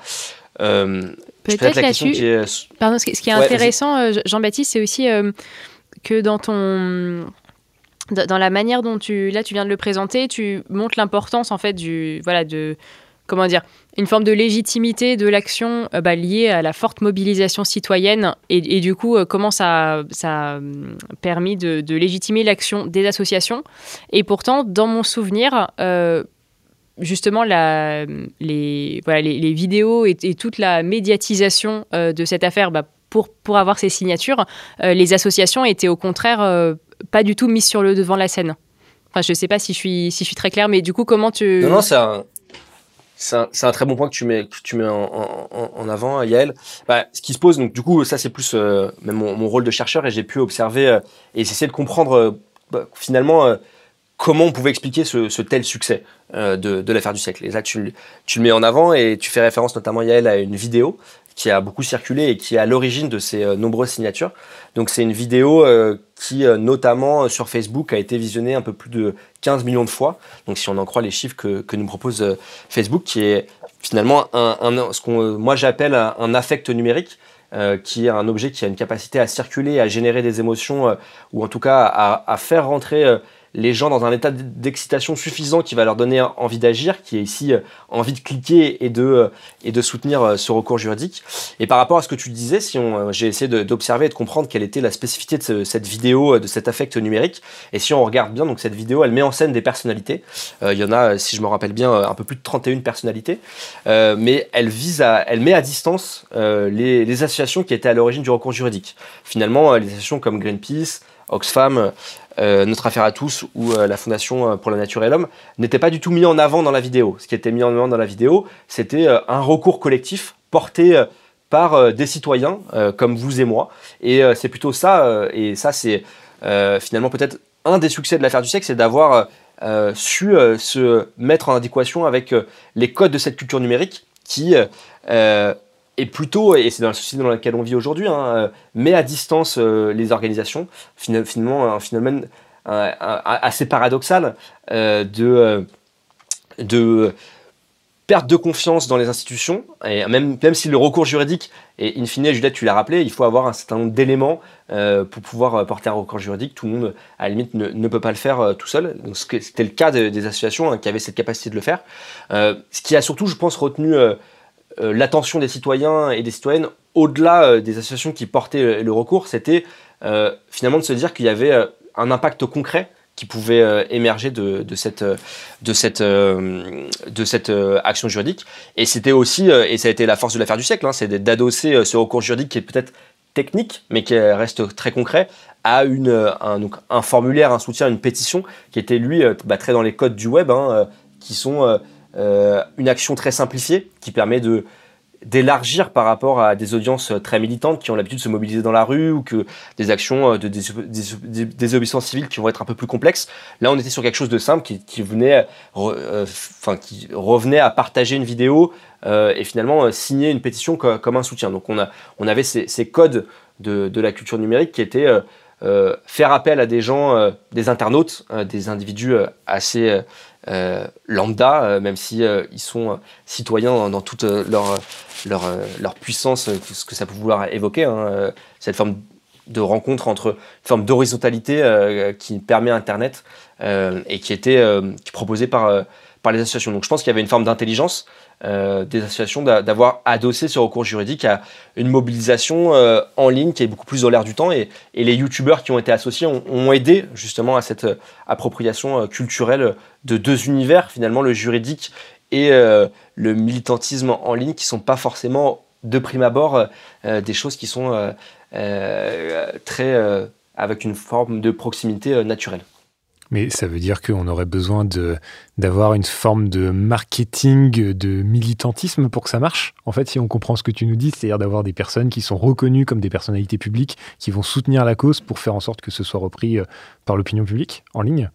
[SPEAKER 4] Peut-être là-dessus, pardon, ce qui est intéressant, Jean-Baptiste, c'est aussi que dans ton dans la manière dont tu là tu viens de le présenter, tu montres l'importance en fait du voilà de comment dire, une forme de légitimité de l'action euh, bah, liée à la forte mobilisation citoyenne et, du coup euh, comment ça, a hum, permis de, légitimer l'action des associations. Et pourtant, dans mon souvenir, euh, justement les, voilà, les, vidéos et, toute la médiatisation de cette affaire bah, pour, pour avoir ces signatures, les associations étaient au contraire pas du tout mises sur le devant de la scène. Enfin, je ne sais pas si je, suis, si je suis très claire, mais du coup, comment tu...
[SPEAKER 3] Non, non, c'est un, très bon point que tu mets, en, avant, Yael. Bah, ce qui se pose, donc du coup, ça c'est plus euh, même mon, rôle de chercheur et j'ai pu observer euh, et essayer de comprendre euh, bah, finalement comment on pouvait expliquer ce, tel succès de, l'affaire du siècle. Et là, tu, tu, le mets en avant et tu fais référence notamment, Yael, à une vidéo qui a beaucoup circulé et qui est à l'origine de ces nombreuses signatures. Donc c'est une vidéo qui, notamment sur Facebook, a été visionnée un peu plus de 15 millions de fois. Donc si on en croit les chiffres que, que nous propose Facebook, qui est finalement un, ce qu'on moi j'appelle un, affect numérique. qui est un objet qui a une capacité à circuler, à générer des émotions, ou en tout cas à faire rentrer les gens dans un état d'excitation suffisant qui va leur donner envie d'agir, qui est ici euh, envie de cliquer et de, euh, et de soutenir euh, ce recours juridique. Et par rapport à ce que tu disais, si j'ai essayé d'observer et de comprendre quelle était la spécificité de cette vidéo, de cet affect numérique. Et si on regarde bien, donc cette vidéo, elle met en scène des personnalités. il y en a, si je me rappelle bien, un peu plus de 31 personnalités. mais elle vise à, elle met à distance les associations qui étaient à l'origine du recours juridique. Finalement, les associations comme Greenpeace, Oxfam, euh, Notre Affaire à tous ou euh, la Fondation euh, pour la Nature et l'Homme n'étaient pas du tout mis en avant dans la vidéo. Ce qui était mis en avant dans la vidéo, c'était un recours collectif porté par des citoyens comme vous et moi. Et c'est plutôt ça, et ça c'est finalement peut-être un des succès de l'affaire du siècle, c'est d'avoir su se mettre en adéquation avec les codes de cette culture numérique qui et plutôt, et c'est dans la société dans laquelle on vit aujourd'hui, hein, euh, met à distance euh, les organisations, finalement un phénomène assez paradoxal euh, de, de perte de confiance dans les institutions, et même, même si le recours juridique, et in fine, Juliette, tu l'as rappelé, il faut avoir un certain nombre d'éléments pour pouvoir porter un recours juridique. Tout le monde, à la limite, ne, peut pas le faire tout seul. Donc, c'était le cas des associations hein, qui avaient cette capacité de le faire. ce qui a surtout, je pense, retenu l'attention des citoyens et des citoyennes au-delà des associations qui portaient le recours, c'était finalement de se dire qu'il y avait un impact concret qui pouvait euh, émerger de, cette, euh, euh, action juridique. Et c'était aussi, et ça a été la force de l'affaire du siècle, hein, c'est d'adosser ce recours juridique qui est peut-être technique, mais qui reste très concret, à un formulaire, un soutien, une pétition, qui était lui bah, très dans les codes du web, hein, qui sont une action très simplifiée, qui permet de d'élargir par rapport à des audiences très militantes qui ont l'habitude de se mobiliser dans la rue ou que des actions euh, de désobéissance civile qui vont être un peu plus complexes. Là, on était sur quelque chose de simple qui, venait, euh, qui revenait à partager une vidéo euh, et finalement signer une pétition comme un soutien. Donc, on, a, on avait ces, codes de, de, la culture numérique qui étaient faire appel à des gens, des internautes, des individus assez euh, lambda, même si ils sont citoyens dans toute leur leur, euh, leur puissance, euh, ce que ça peut vouloir évoquer, hein, euh, cette forme de rencontre entre une forme d'horizontalité qui permet Internet et qui était qui proposée par, par les associations. Donc je pense qu'il y avait une forme d'intelligence des associations d'avoir adossé ce recours juridique à une mobilisation en ligne qui est beaucoup plus dans l'air du temps et, les youtubeurs qui ont été associés ont, aidé justement à cette appropriation culturelle de deux univers, finalement le juridique et euh, le militantisme en ligne qui sont pas forcément de prime abord euh, euh, des choses qui sont très avec une forme de proximité naturelle.
[SPEAKER 1] Mais ça veut dire qu'on aurait besoin d'avoir une forme de marketing, de militantisme pour que ça marche. En fait, si on comprend ce que tu nous dis, c'est-à-dire d'avoir des personnes qui sont reconnues comme des personnalités publiques, qui vont soutenir la cause pour faire en sorte que ce soit repris par l'opinion publique en ligne.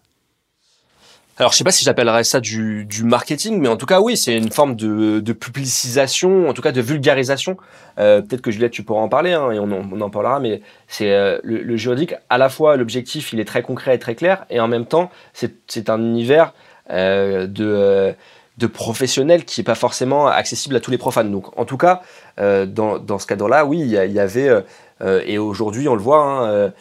[SPEAKER 3] Alors, je sais pas si j'appellerais ça du, marketing, mais en tout cas, oui, c'est une forme de, publicisation, en tout cas de vulgarisation. Euh, peut-être que Juliette, tu pourras en parler, hein, et on, en parlera, mais c'est euh, le, juridique, à la fois, l'objectif, il est très concret et très clair, et en même temps, c'est un univers euh, de de professionnels qui n'est pas forcément accessible à tous les profanes. Donc, en tout cas, dans, ce cadre-là, oui, il y, avait, et aujourd'hui, on le voit, hein,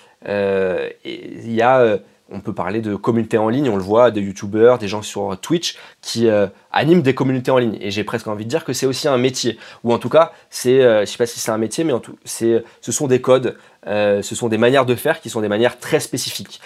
[SPEAKER 3] il y a on peut parler de communautés en ligne, on le voit, des youtubeurs, des gens sur Twitch qui euh, animent des communautés en ligne. Et j'ai presque envie de dire que c'est aussi un métier. Ou en tout cas, c'est, euh, je sais pas si c'est un métier, mais en tout, c'est, ce sont des codes, euh, ce sont des manières de faire qui sont des manières très spécifiques.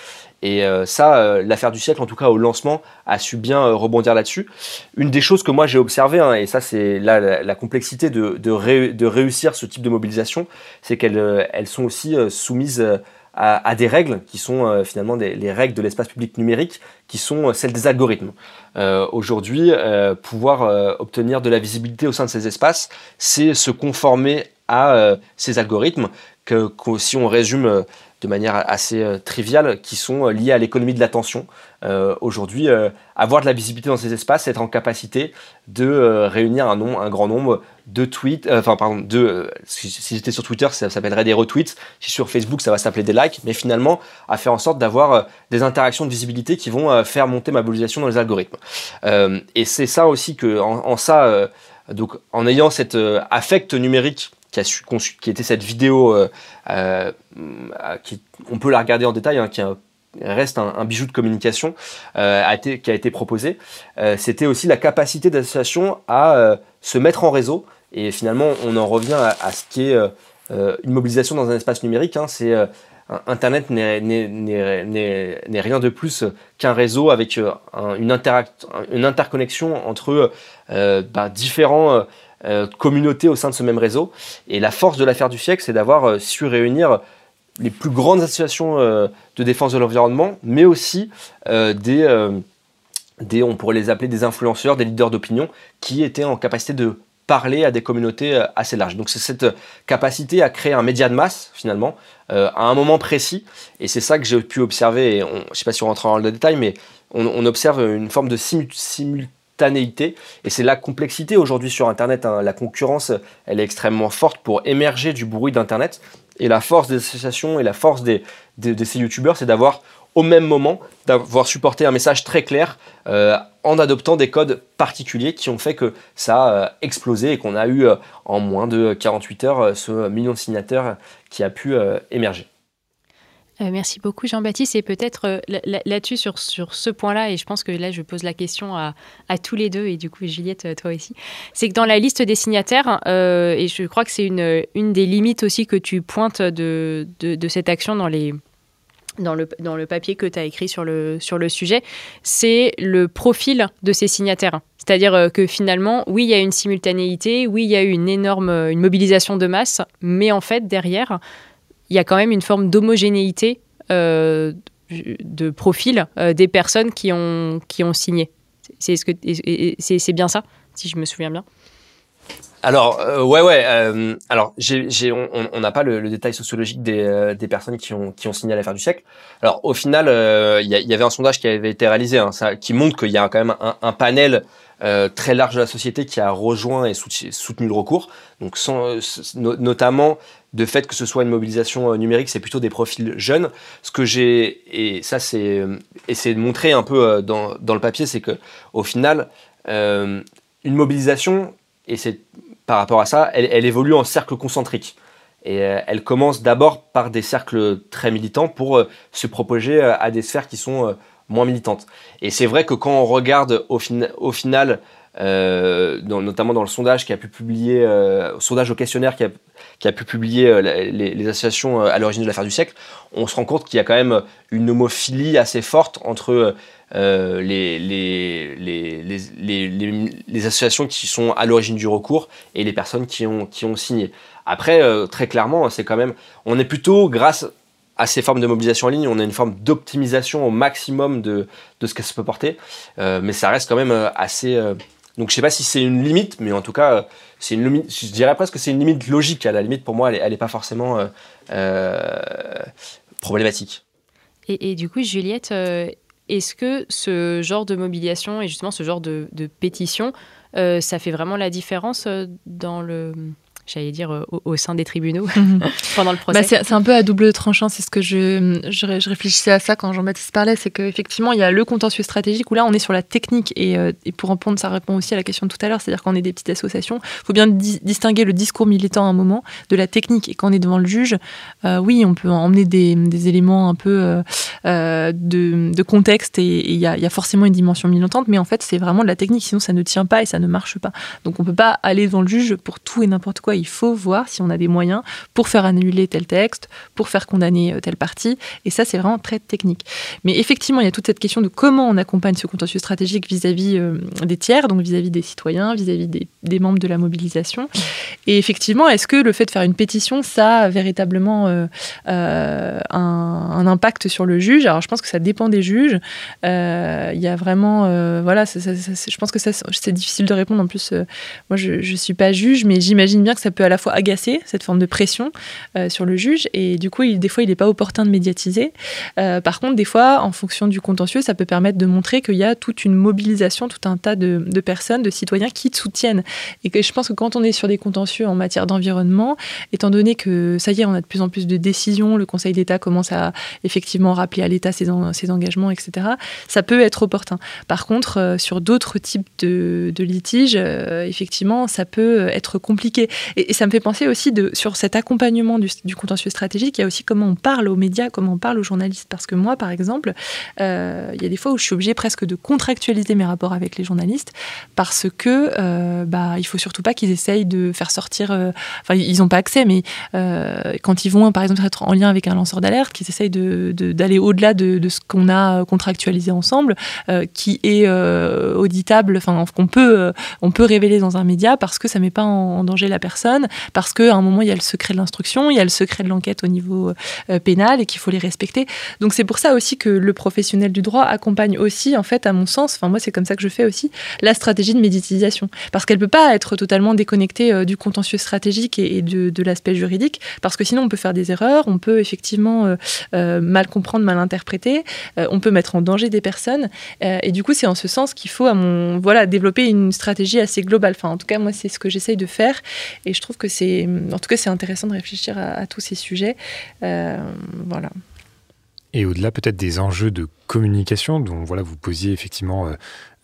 [SPEAKER 3] Et ça, l'affaire du siècle, en tout cas au lancement, a su bien rebondir là-dessus. Une des choses que moi j'ai observé, hein, et ça c'est la, complexité de, réussir ce type de mobilisation, c'est qu'elles elles sont aussi soumises à, des règles qui sont euh, finalement les règles de l'espace public numérique, qui sont euh, celles des algorithmes. Euh, Aujourd'hui, pouvoir obtenir de la visibilité au sein de ces espaces, c'est se conformer à ces algorithmes que, si on résume de manière assez euh, triviale qui sont euh, liées à l'économie de l'attention. Euh, aujourd'hui, avoir de la visibilité dans ces espaces, être en capacité de réunir un, un grand nombre de tweets, enfin pardon, de, si, j'étais sur Twitter, ça s'appellerait des retweets, si sur Facebook, ça va s'appeler des likes, mais finalement, à faire en sorte d'avoir des interactions de visibilité qui vont faire monter ma mobilisation dans les algorithmes. et c'est ça aussi que, en, en ça, donc en ayant cet affect numérique qui, a su, qui était cette vidéo, euh, euh, qui, on peut la regarder en détail, hein, qui reste un, bijou de communication, euh, qui a été proposé. C'était aussi la capacité d'association à se mettre en réseau. Et finalement, on en revient à, ce qui est une mobilisation dans un espace numérique. Hein. c'est Internet n'est rien de plus qu'un réseau avec une, une, interconnexion entre bah, différents euh, communauté au sein de ce même réseau. Et la force de l'affaire du siècle, c'est d'avoir euh, su réunir les plus grandes associations euh, de défense de l'environnement, mais aussi des, des, on pourrait les appeler des influenceurs, des leaders d'opinion, qui étaient en capacité de parler à des communautés assez larges. Donc c'est cette capacité à créer un média de masse, finalement, à un moment précis. Et c'est ça que j'ai pu observer, et je ne sais pas si on rentre dans le détail, mais on, observe une forme de et c'est la complexité aujourd'hui sur Internet. Hein. La concurrence, elle est extrêmement forte pour émerger du bruit d'Internet. Et la force des associations et la force des, de, ces youtubeurs, c'est d'avoir au même moment d'avoir supporté un message très clair euh, en adoptant des codes particuliers qui ont fait que ça a explosé et qu'on a eu en moins de 48 heures ce million de signataires qui a pu émerger.
[SPEAKER 4] Euh, merci beaucoup Jean-Baptiste. Et peut-être euh, là-dessus, sur, ce point-là, et je pense que là, je pose la question à, tous les deux, et du coup, Juliette, euh, toi aussi, c'est que dans la liste des signataires, et je crois que c'est une, des limites aussi que tu pointes de cette action dans les... Dans le, dans le papier que tu as écrit sur le, sur le sujet, c'est le profil de ces signataires. C'est-à-dire que finalement, oui, il y a une simultanéité, oui, il y a eu une énorme une mobilisation de masse, mais en fait, derrière, il y a quand même une forme d'homogénéité euh, de profil euh, des personnes qui ont, qui ont signé. C'est ce que, bien ça, si je me souviens bien
[SPEAKER 3] alors euh, ouais ouais alors on n'a pas le, détail sociologique des, des personnes qui ont qui ont signé à l'affaire du siècle. Alors au final il y, avait un sondage qui avait été réalisé hein, qui montre qu'il y a quand même un, panel très large de la société qui a rejoint et soutenu le recours. Donc notamment de fait que ce soit une mobilisation euh, numérique, c'est plutôt des profils jeunes. Ce que j'ai, et ça c'est euh, essayé de montrer un peu euh, dans, dans le papier, c'est que au final, une mobilisation, et c'est par rapport à ça, elle, évolue en cercle concentrique. Et elle commence d'abord par des cercles très militants pour se propager à des sphères qui sont moins militantes. Et c'est vrai que quand on regarde au, au final notamment dans le sondage qui a pu publier, euh, sondage au questionnaire qui a, qui a pu publier euh, les, associations à l'origine de l'affaire du siècle, on se rend compte qu'il y a quand même une homophilie assez forte entre les, les, les, associations qui sont à l'origine du recours et les personnes qui ont, qui ont signé. Après, très clairement, c'est quand même, on est plutôt grâce à ces formes de mobilisation en ligne, on a une forme d'optimisation au maximum de, de ce que ça peut porter, mais ça reste quand même assez donc je sais pas si c'est une limite, mais en tout cas, c'est une limite, je dirais presque que c'est une limite logique. À la limite, pour moi, elle n'est pas forcément euh, euh, problématique.
[SPEAKER 4] Et, du coup, Juliette, euh, est-ce que ce genre de mobilisation et justement ce genre de pétition, ça fait vraiment la différence dans le j'allais dire, euh, au, sein des tribunaux mhm. pendant le procès.
[SPEAKER 2] Bah, c'est un peu à double tranchant. C'est ce que je, je, réfléchissais à ça quand Jean-Baptiste parlait. C'est qu'effectivement, il y a le contentieux stratégique où là, on est sur la technique. Et, euh, et pour répondre, ça répond aussi à la question de tout à l'heure. C'est-à-dire qu'on est des petites associations. Il faut bien distinguer le discours militant à un moment de la technique. Et quand on est devant le juge, euh, oui, on peut emmener des, des éléments un peu de, de, contexte et il y a, y a, forcément une dimension militante. Mais en fait, c'est vraiment de la technique. Sinon, ça ne tient pas et ça ne marche pas. Donc, on peut pas aller devant le juge pour tout et n'importe quoi il faut voir si on a des moyens pour faire annuler tel texte, pour faire condamner euh, telle partie. Et ça, c'est vraiment très technique. Mais effectivement, il y a toute cette question de comment on accompagne ce contentieux stratégique vis-à-vis euh, des tiers, donc vis-à-vis des citoyens, vis-à-vis des, membres de la mobilisation. Et effectivement, est-ce que le fait de faire une pétition, ça a véritablement euh, un, impact sur le juge? Alors, je pense que ça dépend des juges. Il y a vraiment, voilà, je pense que c'est difficile de répondre. En plus, moi, je ne suis pas juge, mais j'imagine bien que ça peut à la fois agacer, cette forme de pression euh, sur le juge, et du coup, des fois, il n'est pas opportun de médiatiser. Euh, par contre, des fois, en fonction du contentieux, ça peut permettre de montrer qu'il y a toute une mobilisation, tout un tas de, personnes, de citoyens qui te soutiennent. Et je pense que quand on est sur des contentieux en matière d'environnement, étant donné que ça y est, on a de plus en plus de décisions, le Conseil d'État commence à effectivement rappeler à l'État ses, ses, engagements, etc., ça peut être opportun. Par contre, euh, sur d'autres types de, litiges, effectivement, ça peut être compliqué. Et, ça me fait penser aussi sur cet accompagnement du, contentieux stratégique, il y a aussi comment on parle aux médias, comment on parle aux journalistes. Parce que moi, par exemple, euh, il y a des fois où je suis obligée presque de contractualiser mes rapports avec les journalistes parce que euh, bah, il faut surtout pas qu'ils essayent de faire sortir. Euh, enfin, ils n'ont pas accès, mais euh, quand ils vont, par exemple, être en lien avec un lanceur d'alerte, qu'ils essayent d'aller de, au-delà de, ce qu'on a contractualisé ensemble, qui est auditable, enfin, qu'on peut, on peut révéler dans un média parce que ça met pas en danger la personne parce qu'à un moment, il y a le secret de l'instruction, il y a le secret de l'enquête au niveau euh, pénal et qu'il faut les respecter. Donc c'est pour ça aussi que le professionnel du droit accompagne aussi, en fait, à mon sens, enfin moi c'est comme ça que je fais aussi, la stratégie de médiatisation. Parce qu'elle ne peut pas être totalement déconnectée euh, du contentieux stratégique et, de, l'aspect juridique, parce que sinon on peut faire des erreurs, on peut effectivement euh, mal comprendre, mal interpréter, on peut mettre en danger des personnes. et du coup, c'est en ce sens qu'il faut, à mon, voilà, développer une stratégie assez globale. Enfin, en tout cas, moi, c'est ce que j'essaye de faire. Je trouve que c'est, en tout cas, c'est intéressant de réfléchir à, tous ces sujets. Euh, voilà.
[SPEAKER 1] Et au-delà peut-être des enjeux de communication dont voilà vous posiez effectivement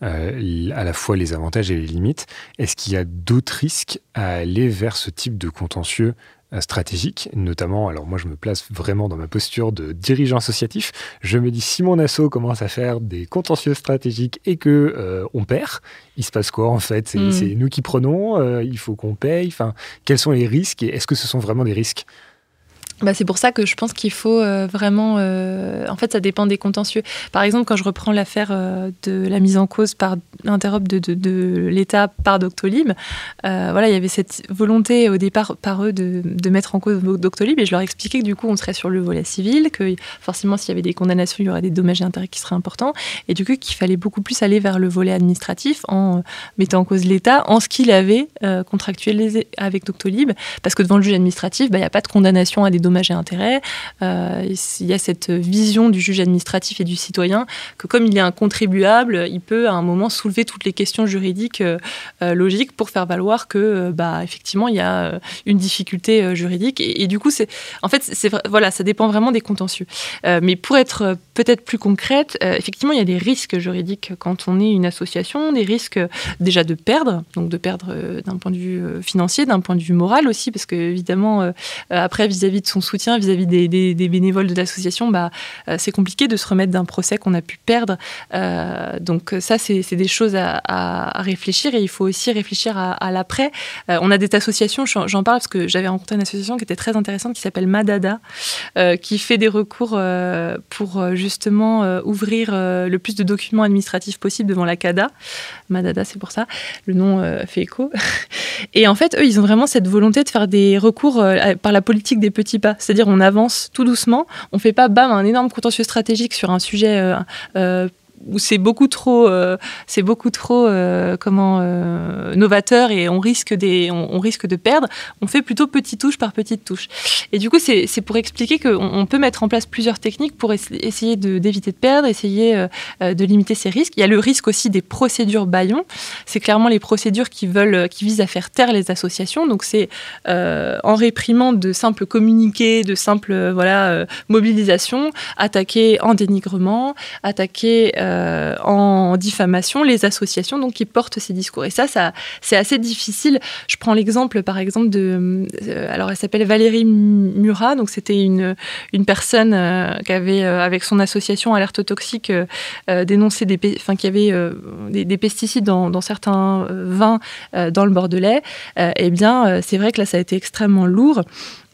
[SPEAKER 1] euh, à la fois les avantages et les limites, est-ce qu'il y a d'autres risques à aller vers ce type de contentieux stratégique, notamment, alors moi je me place vraiment dans ma posture de dirigeant associatif, je me dis si mon asso commence à faire des contentieux stratégiques et que euh, on perd, il se passe quoi en fait? C'est hmm. nous qui prenons, euh, il faut qu'on paye, enfin, quels sont les risques et est-ce que ce sont vraiment des risques?
[SPEAKER 2] Bah, c'est pour ça que je pense qu'il faut euh, vraiment. Euh, en fait, ça dépend des contentieux. Par exemple, quand je reprends l'affaire euh, de la mise en cause par interop de, l'État par Doctolib, voilà, il y avait cette volonté au départ par eux de, de mettre en cause Doctolib et je leur expliquais que du coup, on serait sur le volet civil, que forcément, s'il y avait des condamnations, il y aurait des dommages et intérêts qui seraient importants, et du coup, qu'il fallait beaucoup plus aller vers le volet administratif en mettant en cause l'État en ce qu'il avait contractualisé avec Doctolib, parce que devant le juge administratif, bah, il n'y a pas de condamnation à des dommages dommages et intérêts. Euh, il y a cette vision du juge administratif et du citoyen que comme il est un contribuable, il peut à un moment soulever toutes les questions juridiques euh, euh, logiques pour faire valoir que, bah, effectivement, il y a une difficulté juridique. Et, du coup, c'est, en fait, c'est voilà, ça dépend vraiment des contentieux. mais pour être peut-être plus concrète, effectivement, il y a des risques juridiques quand on est une association, des risques déjà de perdre, donc de perdre d'un point de vue financier, d'un point de vue moral aussi, parce que évidemment, après, vis-à-vis -vis de son soutien vis-à-vis des, bénévoles de l'association, bah, euh, c'est compliqué de se remettre d'un procès qu'on a pu perdre. Euh, donc ça, c'est des choses à, réfléchir et il faut aussi réfléchir à, l'après. Euh, on a des associations, j'en parle parce que j'avais rencontré une association qui était très intéressante qui s'appelle Madada, qui fait des recours pour justement ouvrir le plus de documents administratifs possible devant la CADA. Madada, c'est pour ça. Le nom fait écho. Et en fait, eux, ils ont vraiment cette volonté de faire des recours par la politique des petits pas c'est-à-dire on avance tout doucement, on fait pas bam un énorme contentieux stratégique sur un sujet euh, euh, où c'est beaucoup trop, euh, c'est beaucoup trop euh, comment euh, novateur et on risque des, on, risque de perdre. On fait plutôt petite touche par petite touche. Et du coup, c'est pour expliquer qu'on on peut mettre en place plusieurs techniques pour essayer d'éviter de, perdre, essayer de limiter ces risques. Il y a le risque aussi des procédures baillons. C'est clairement les procédures qui veulent, qui visent à faire taire les associations. Donc c'est en réprimant de simples communiqués, de simples voilà mobilisations, attaquer en dénigrement, attaquer euh, en diffamation les associations donc qui portent ces discours. Et ça, ça c'est assez difficile. Je prends l'exemple, par exemple, de. Euh, alors, elle s'appelle Valérie Murat. Donc, c'était une, une personne euh, qui avait, avec son association Alerte Toxique, dénoncé des, enfin, qu'il y avait des, pesticides dans, dans certains vins dans le Bordelais. eh bien, c'est vrai que là, ça a été extrêmement lourd.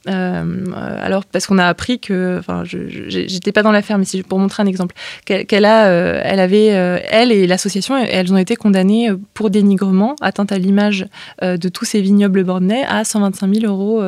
[SPEAKER 2] Euh, alors parce qu'on a appris que, enfin, j'étais pas dans l'affaire, mais si, pour montrer un exemple, qu'elle a, euh, elle avait, euh, elle et l'association, elles ont été condamnées pour dénigrement, atteinte à l'image de tous ces vignobles bornais à 125 000 euros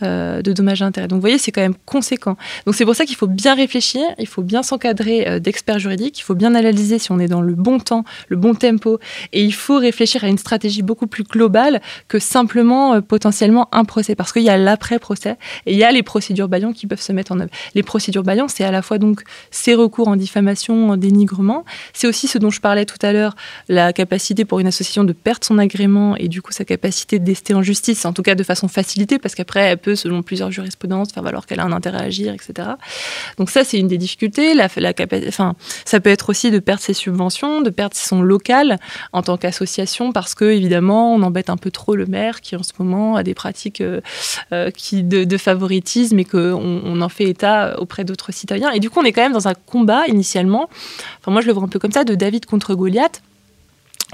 [SPEAKER 2] de dommages et intérêts. Donc vous voyez, c'est quand même conséquent. Donc c'est pour ça qu'il faut bien réfléchir, il faut bien s'encadrer d'experts juridiques, il faut bien analyser si on est dans le bon temps, le bon tempo, et il faut réfléchir à une stratégie beaucoup plus globale que simplement potentiellement un procès, parce qu'il y a l'après-procès et il y a les procédures Bayon qui peuvent se mettre en œuvre. Les procédures Bayon, c'est à la fois donc ces recours en diffamation, en dénigrement. C'est aussi ce dont je parlais tout à l'heure, la capacité pour une association de perdre son agrément et du coup sa capacité de d'ester en justice, en tout cas de façon facilitée, parce qu'après, elle peut, selon plusieurs jurisprudences, faire valoir qu'elle a un intérêt à agir, etc. Donc ça, c'est une des difficultés. La, la enfin, ça peut être aussi de perdre ses subventions, de perdre son local en tant qu'association, parce que évidemment, on embête un peu trop le maire qui en ce moment a des pratiques euh, euh, qui de, de, favoritisme et qu'on on en fait état auprès d'autres citoyens. Et du coup, on est quand même dans un combat initialement, enfin moi je le vois un peu comme ça, de David contre Goliath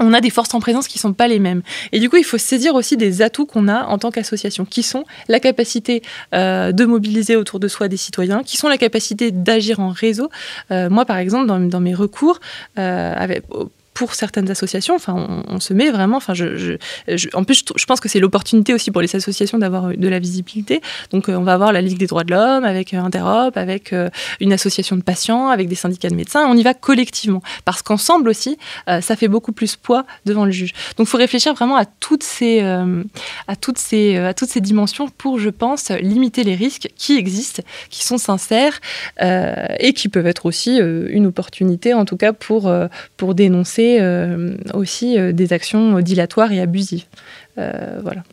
[SPEAKER 2] on a des forces en présence qui ne sont pas les mêmes. Et du coup, il faut saisir aussi des atouts qu'on a en tant qu'association, qui sont la capacité euh, de mobiliser autour de soi des citoyens, qui sont la capacité d'agir en réseau. Euh, moi, par exemple, dans, mes recours, euh, avec, pour certaines associations, enfin, on, se met vraiment. Enfin, je, en plus, je, pense que c'est l'opportunité aussi pour les associations d'avoir de la visibilité. Donc, euh, on va avoir la Ligue des droits de l'homme avec euh, Interop, avec euh, une association de patients, avec des syndicats de médecins. On y va collectivement parce qu'ensemble aussi, ça fait beaucoup plus poids devant le juge. Donc, il faut réfléchir vraiment à toutes ces, à toutes ces, à toutes ces dimensions pour, je pense, limiter les risques qui existent, qui sont sincères et qui peuvent être aussi une opportunité, en tout cas, pour, pour dénoncer euh, aussi euh, des actions dilatoires et abusives. Euh, voilà.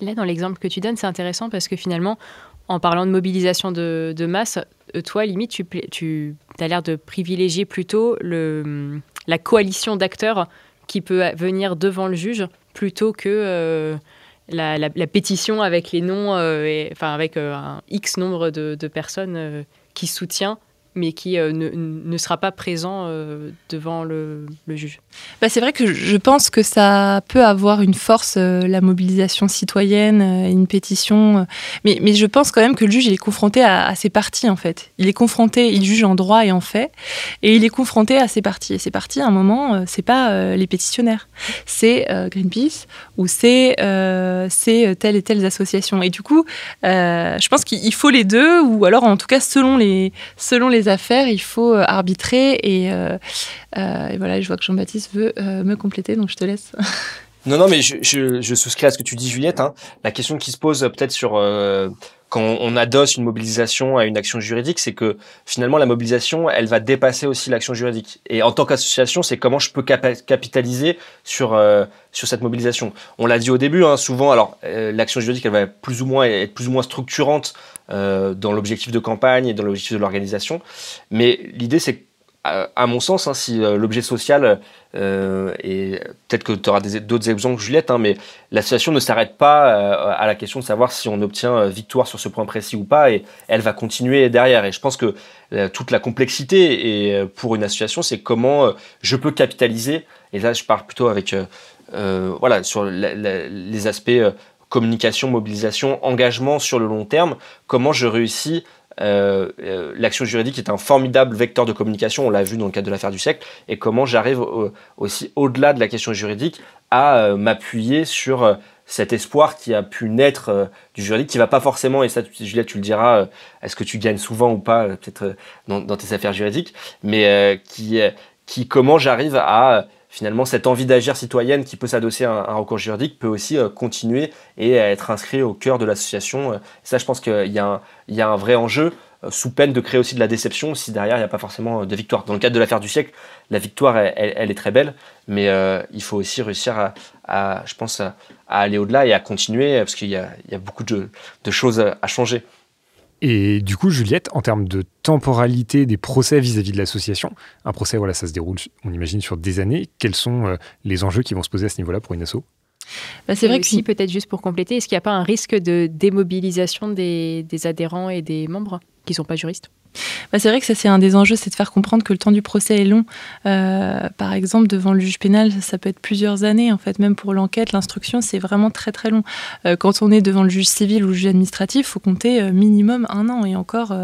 [SPEAKER 4] Là, dans l'exemple que tu donnes, c'est intéressant parce que finalement, En parlant de mobilisation de, masse, toi, limite, tu, tu as l'air de privilégier plutôt le, la coalition d'acteurs qui peut venir devant le juge plutôt que la, pétition avec les noms, enfin avec un X nombre de, de personnes qui soutient mais qui euh, ne, sera pas présent euh, devant le, juge.
[SPEAKER 2] Bah, c'est vrai que je pense que ça peut avoir une force, euh, la mobilisation citoyenne, une pétition, mais, mais, je pense quand même que le juge il est confronté à, ses parties en fait. Il est confronté, il juge en droit et en fait, et il est confronté à ses parties. Et ses parties, à un moment, c'est pas les pétitionnaires, c'est Greenpeace ou c'est c'est telle et telle association. Et du coup, je pense qu'il faut les deux, ou alors en tout cas selon les selon les affaires, il faut euh, arbitrer. Euh, euh, et, voilà, je vois que Jean-Baptiste veut me compléter, donc je te laisse.
[SPEAKER 3] Non, non, mais je, souscris à ce que tu dis, Juliette. Hein. La question qui se pose peut-être sur quand on adosse une mobilisation à une action juridique, c'est que finalement la mobilisation, elle va dépasser aussi l'action juridique. Et en tant qu'association, c'est comment je peux capitaliser sur sur cette mobilisation. On l'a dit au début, hein, souvent. Alors l'action juridique, elle va plus ou moins être plus ou moins structurante euh, dans l'objectif de campagne et dans l'objectif de l'organisation. Mais l'idée, c'est à mon sens, hein, si euh, l'objet social, euh, et peut-être que tu auras d'autres exemples, Juliette, hein, mais l'association ne s'arrête pas à la question de savoir si on obtient victoire sur ce point précis ou pas, et elle va continuer derrière. Et je pense que toute la complexité et, pour une association, c'est comment je peux capitaliser, et là je parle plutôt avec, voilà, sur les aspects communication, mobilisation, engagement sur le long terme, comment je réussis euh, euh, l'action juridique est un formidable vecteur de communication, on l'a vu dans le cadre de l'affaire du siècle, et comment j'arrive aussi au-delà de la question juridique à euh, m'appuyer sur cet espoir qui a pu naître du juridique, qui va pas forcément, et ça Juliette tu le diras, est-ce que tu gagnes souvent ou pas peut-être dans, tes affaires juridiques, mais qui comment j'arrive à finalement, cette envie d'agir citoyenne qui peut s'adosser à, un recours juridique peut aussi euh, continuer et être inscrit au cœur de l'association. Euh, ça, je pense qu'il y, a un vrai enjeu euh, sous peine de créer aussi de la déception si derrière il n'y a pas forcément de victoire. Dans le cadre de l'affaire du siècle, la victoire, elle, est très belle, mais il faut aussi réussir à, je pense, à, aller au-delà et à continuer, parce qu'il y, a, beaucoup de choses à changer.
[SPEAKER 1] Et du coup, Juliette, en termes de temporalité des procès vis-à-vis de l'association, un procès, voilà, ça se déroule, on imagine, sur des années. Quels sont euh, les enjeux qui vont se poser à ce niveau-là pour une asso?
[SPEAKER 4] Bah, c'est vrai que si, peut-être juste pour compléter, est-ce qu'il n'y a pas un risque de démobilisation des, des adhérents et des membres qui ne sont pas juristes?
[SPEAKER 2] Bah, c'est vrai que ça, c'est un des enjeux, c'est de faire comprendre que le temps du procès est long. Euh, par exemple, devant le juge pénal, ça peut être plusieurs années, en fait, même pour l'enquête, l'instruction, c'est vraiment très très long. Euh, quand on est devant le juge civil ou le juge administratif, il faut compter euh, minimum un an et encore,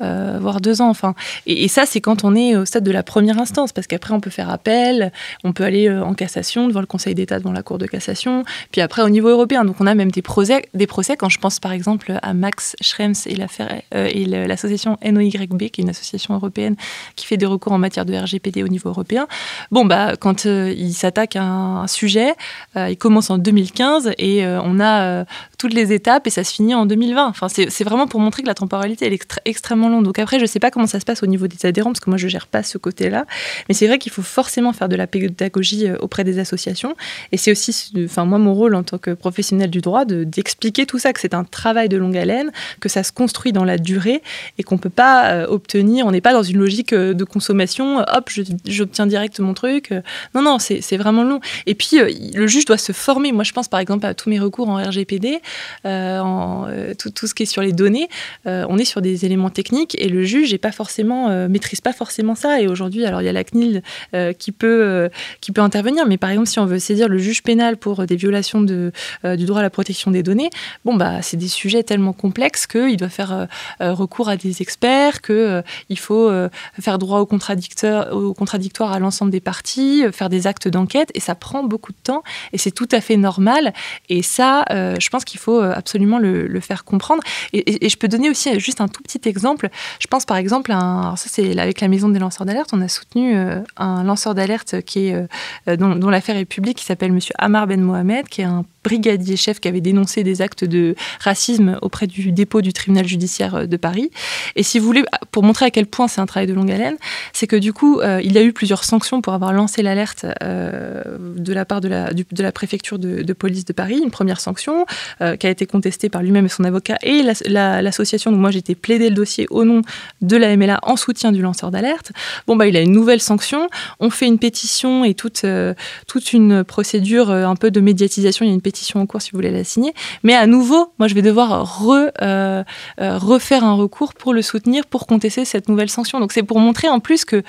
[SPEAKER 2] voire deux ans. Enfin. Et, ça, c'est quand on est au stade de la première instance, parce qu'après, on peut faire appel, on peut aller en cassation devant le Conseil d'État, devant la Cour de cassation, puis après au niveau européen. Donc on a même des procès, des procès quand je pense par exemple à Max Schrems et l'association NOY qui est une association européenne qui fait des recours en matière de RGPD au niveau européen. Bon, bah, quand euh, il s'attaque à un, sujet, euh, il commence en 2015 et euh, on a toutes les étapes et ça se finit en 2020. Enfin, c'est vraiment pour montrer que la temporalité elle est extrêmement longue. Donc après, je ne sais pas comment ça se passe au niveau des adhérents parce que moi, je gère pas ce côté-là. Mais c'est vrai qu'il faut forcément faire de la pédagogie auprès des associations. Et c'est aussi, enfin, moi, mon rôle en tant que professionnel du droit, d'expliquer tout ça, que c'est un travail de longue haleine, que ça se construit dans la durée et qu'on ne peut pas euh, obtenir. On n'est pas dans une logique euh, de consommation. Hop, j'obtiens direct mon truc. Non, non, c'est vraiment long. Et puis, euh, le juge doit se former. Moi, je pense par exemple à tous mes recours en RGPD, en, tout, tout, ce qui est sur les données. on est sur des éléments techniques et le juge est pas forcément, maîtrise pas forcément ça. Et aujourd'hui, alors il y a la CNIL qui, peut, qui peut intervenir. Mais par exemple, si on veut saisir le juge pénal pour des violations de, du droit à la protection des données, bon, bah, c'est des sujets tellement complexes qu'il doit faire recours à des experts, qu'il euh, faut euh, faire droit au contradictoire, au contradictoire à l'ensemble des parties, euh, faire des actes d'enquête, et ça prend beaucoup de temps, et c'est tout à fait normal. Et ça, je pense qu'il faut absolument le, faire comprendre. Et, je peux donner aussi juste un tout petit exemple. Je pense par exemple, à ça c'est avec la maison des lanceurs d'alerte, on a soutenu un lanceur d'alerte qui est dont, l'affaire est publique, qui s'appelle Monsieur Amar Ben Mohamed, qui est un brigadier chef qui avait dénoncé des actes de racisme auprès du dépôt du tribunal judiciaire de Paris. Et si vous voulez, pour montrer à quel point c'est un travail de longue haleine, c'est que du coup, il y a eu plusieurs sanctions pour avoir lancé l'alerte de la part de la, la préfecture de, police de Paris. Une première sanction qui a été contestée par lui-même et son avocat et l'association. donc moi, j'étais plaidé le dossier au nom de la MLA en soutien du lanceur d'alerte. Bon, bah, il a une nouvelle sanction. On fait une pétition et toute, euh, toute une procédure euh, un peu de médiatisation. Il y a une pétition en cours si vous voulez la signer. Mais à nouveau, moi, je vais devoir euh, refaire un recours pour le soutenir, pour contester cette nouvelle sanction. Donc, c'est pour montrer en plus que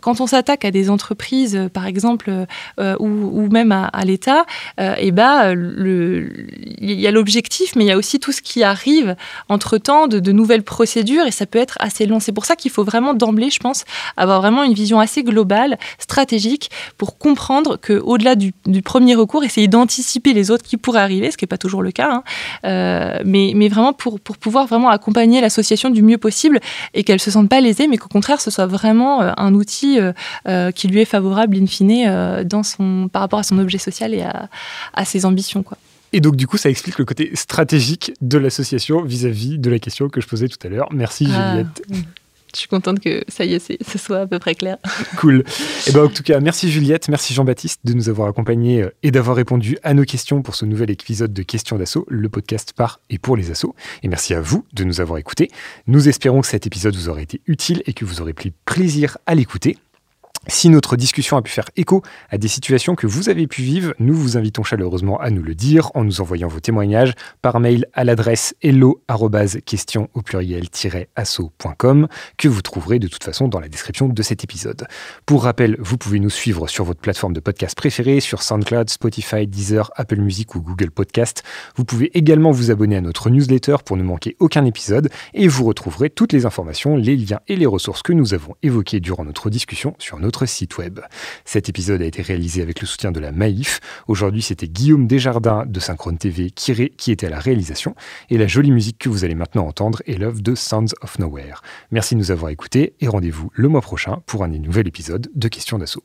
[SPEAKER 2] quand on s'attaque à des entreprises, par exemple, ou, même à, l'État, et eh bah, il y a l'objectif, mais il y a aussi tout ce qui arrive entre-temps de nouvelles procédures et ça peut être assez long. C'est pour ça qu'il faut vraiment d'emblée, je pense, avoir vraiment une vision assez globale, stratégique, pour comprendre qu'au-delà du, du, premier recours, essayer d'anticiper les autres qui pourraient arriver, ce qui n'est pas toujours le cas, hein, euh, mais, mais, vraiment pour, pour pouvoir vraiment accompagner l'association du mieux possible et qu'elle ne se sente pas lésée, mais qu'au contraire, ce soit vraiment euh, un outil euh, qui lui est favorable, in fine, dans son, par rapport à son objet social et à, à ses ambitions. Quoi.
[SPEAKER 1] Et donc, du coup, ça explique le côté stratégique de l'association vis-à-vis de la question que je posais tout à l'heure. Merci, ah.
[SPEAKER 2] Je suis contente que ça y est, ce soit à peu près clair.
[SPEAKER 1] Cool. Et eh ben, en tout cas, merci Juliette, merci Jean-Baptiste de nous avoir accompagnés euh, et d'avoir répondu à nos questions pour ce nouvel épisode de Questions d'assaut, le podcast par et pour les assauts. Et merci à vous de nous avoir écoutés. Nous espérons que cet épisode vous aura été utile et que vous aurez pris plaisir à l'écouter. Si notre discussion a pu faire écho à des situations que vous avez pu vivre, nous vous invitons chaleureusement à nous le dire en nous envoyant vos témoignages par mail à l'adresse hello question au pluriel-asso.com que vous trouverez de toute façon dans la description de cet épisode. Pour rappel, vous pouvez nous suivre sur votre plateforme de podcast préférée, sur SoundCloud, Spotify, Deezer, Apple Music ou Google Podcast. Vous pouvez également vous abonner à notre newsletter pour ne manquer aucun épisode et vous retrouverez toutes les informations, les liens et les ressources que nous avons évoquées durant notre discussion sur notre site web. Cet épisode a été réalisé avec le soutien de la Maïf. Aujourd'hui, c'était Guillaume Desjardins de Synchrone TV qui était à la réalisation. Et la jolie musique que vous allez maintenant entendre est l'œuvre de Sounds of Nowhere. Merci de nous avoir écoutés et rendez-vous le mois prochain pour un nouvel épisode de Questions d'assaut.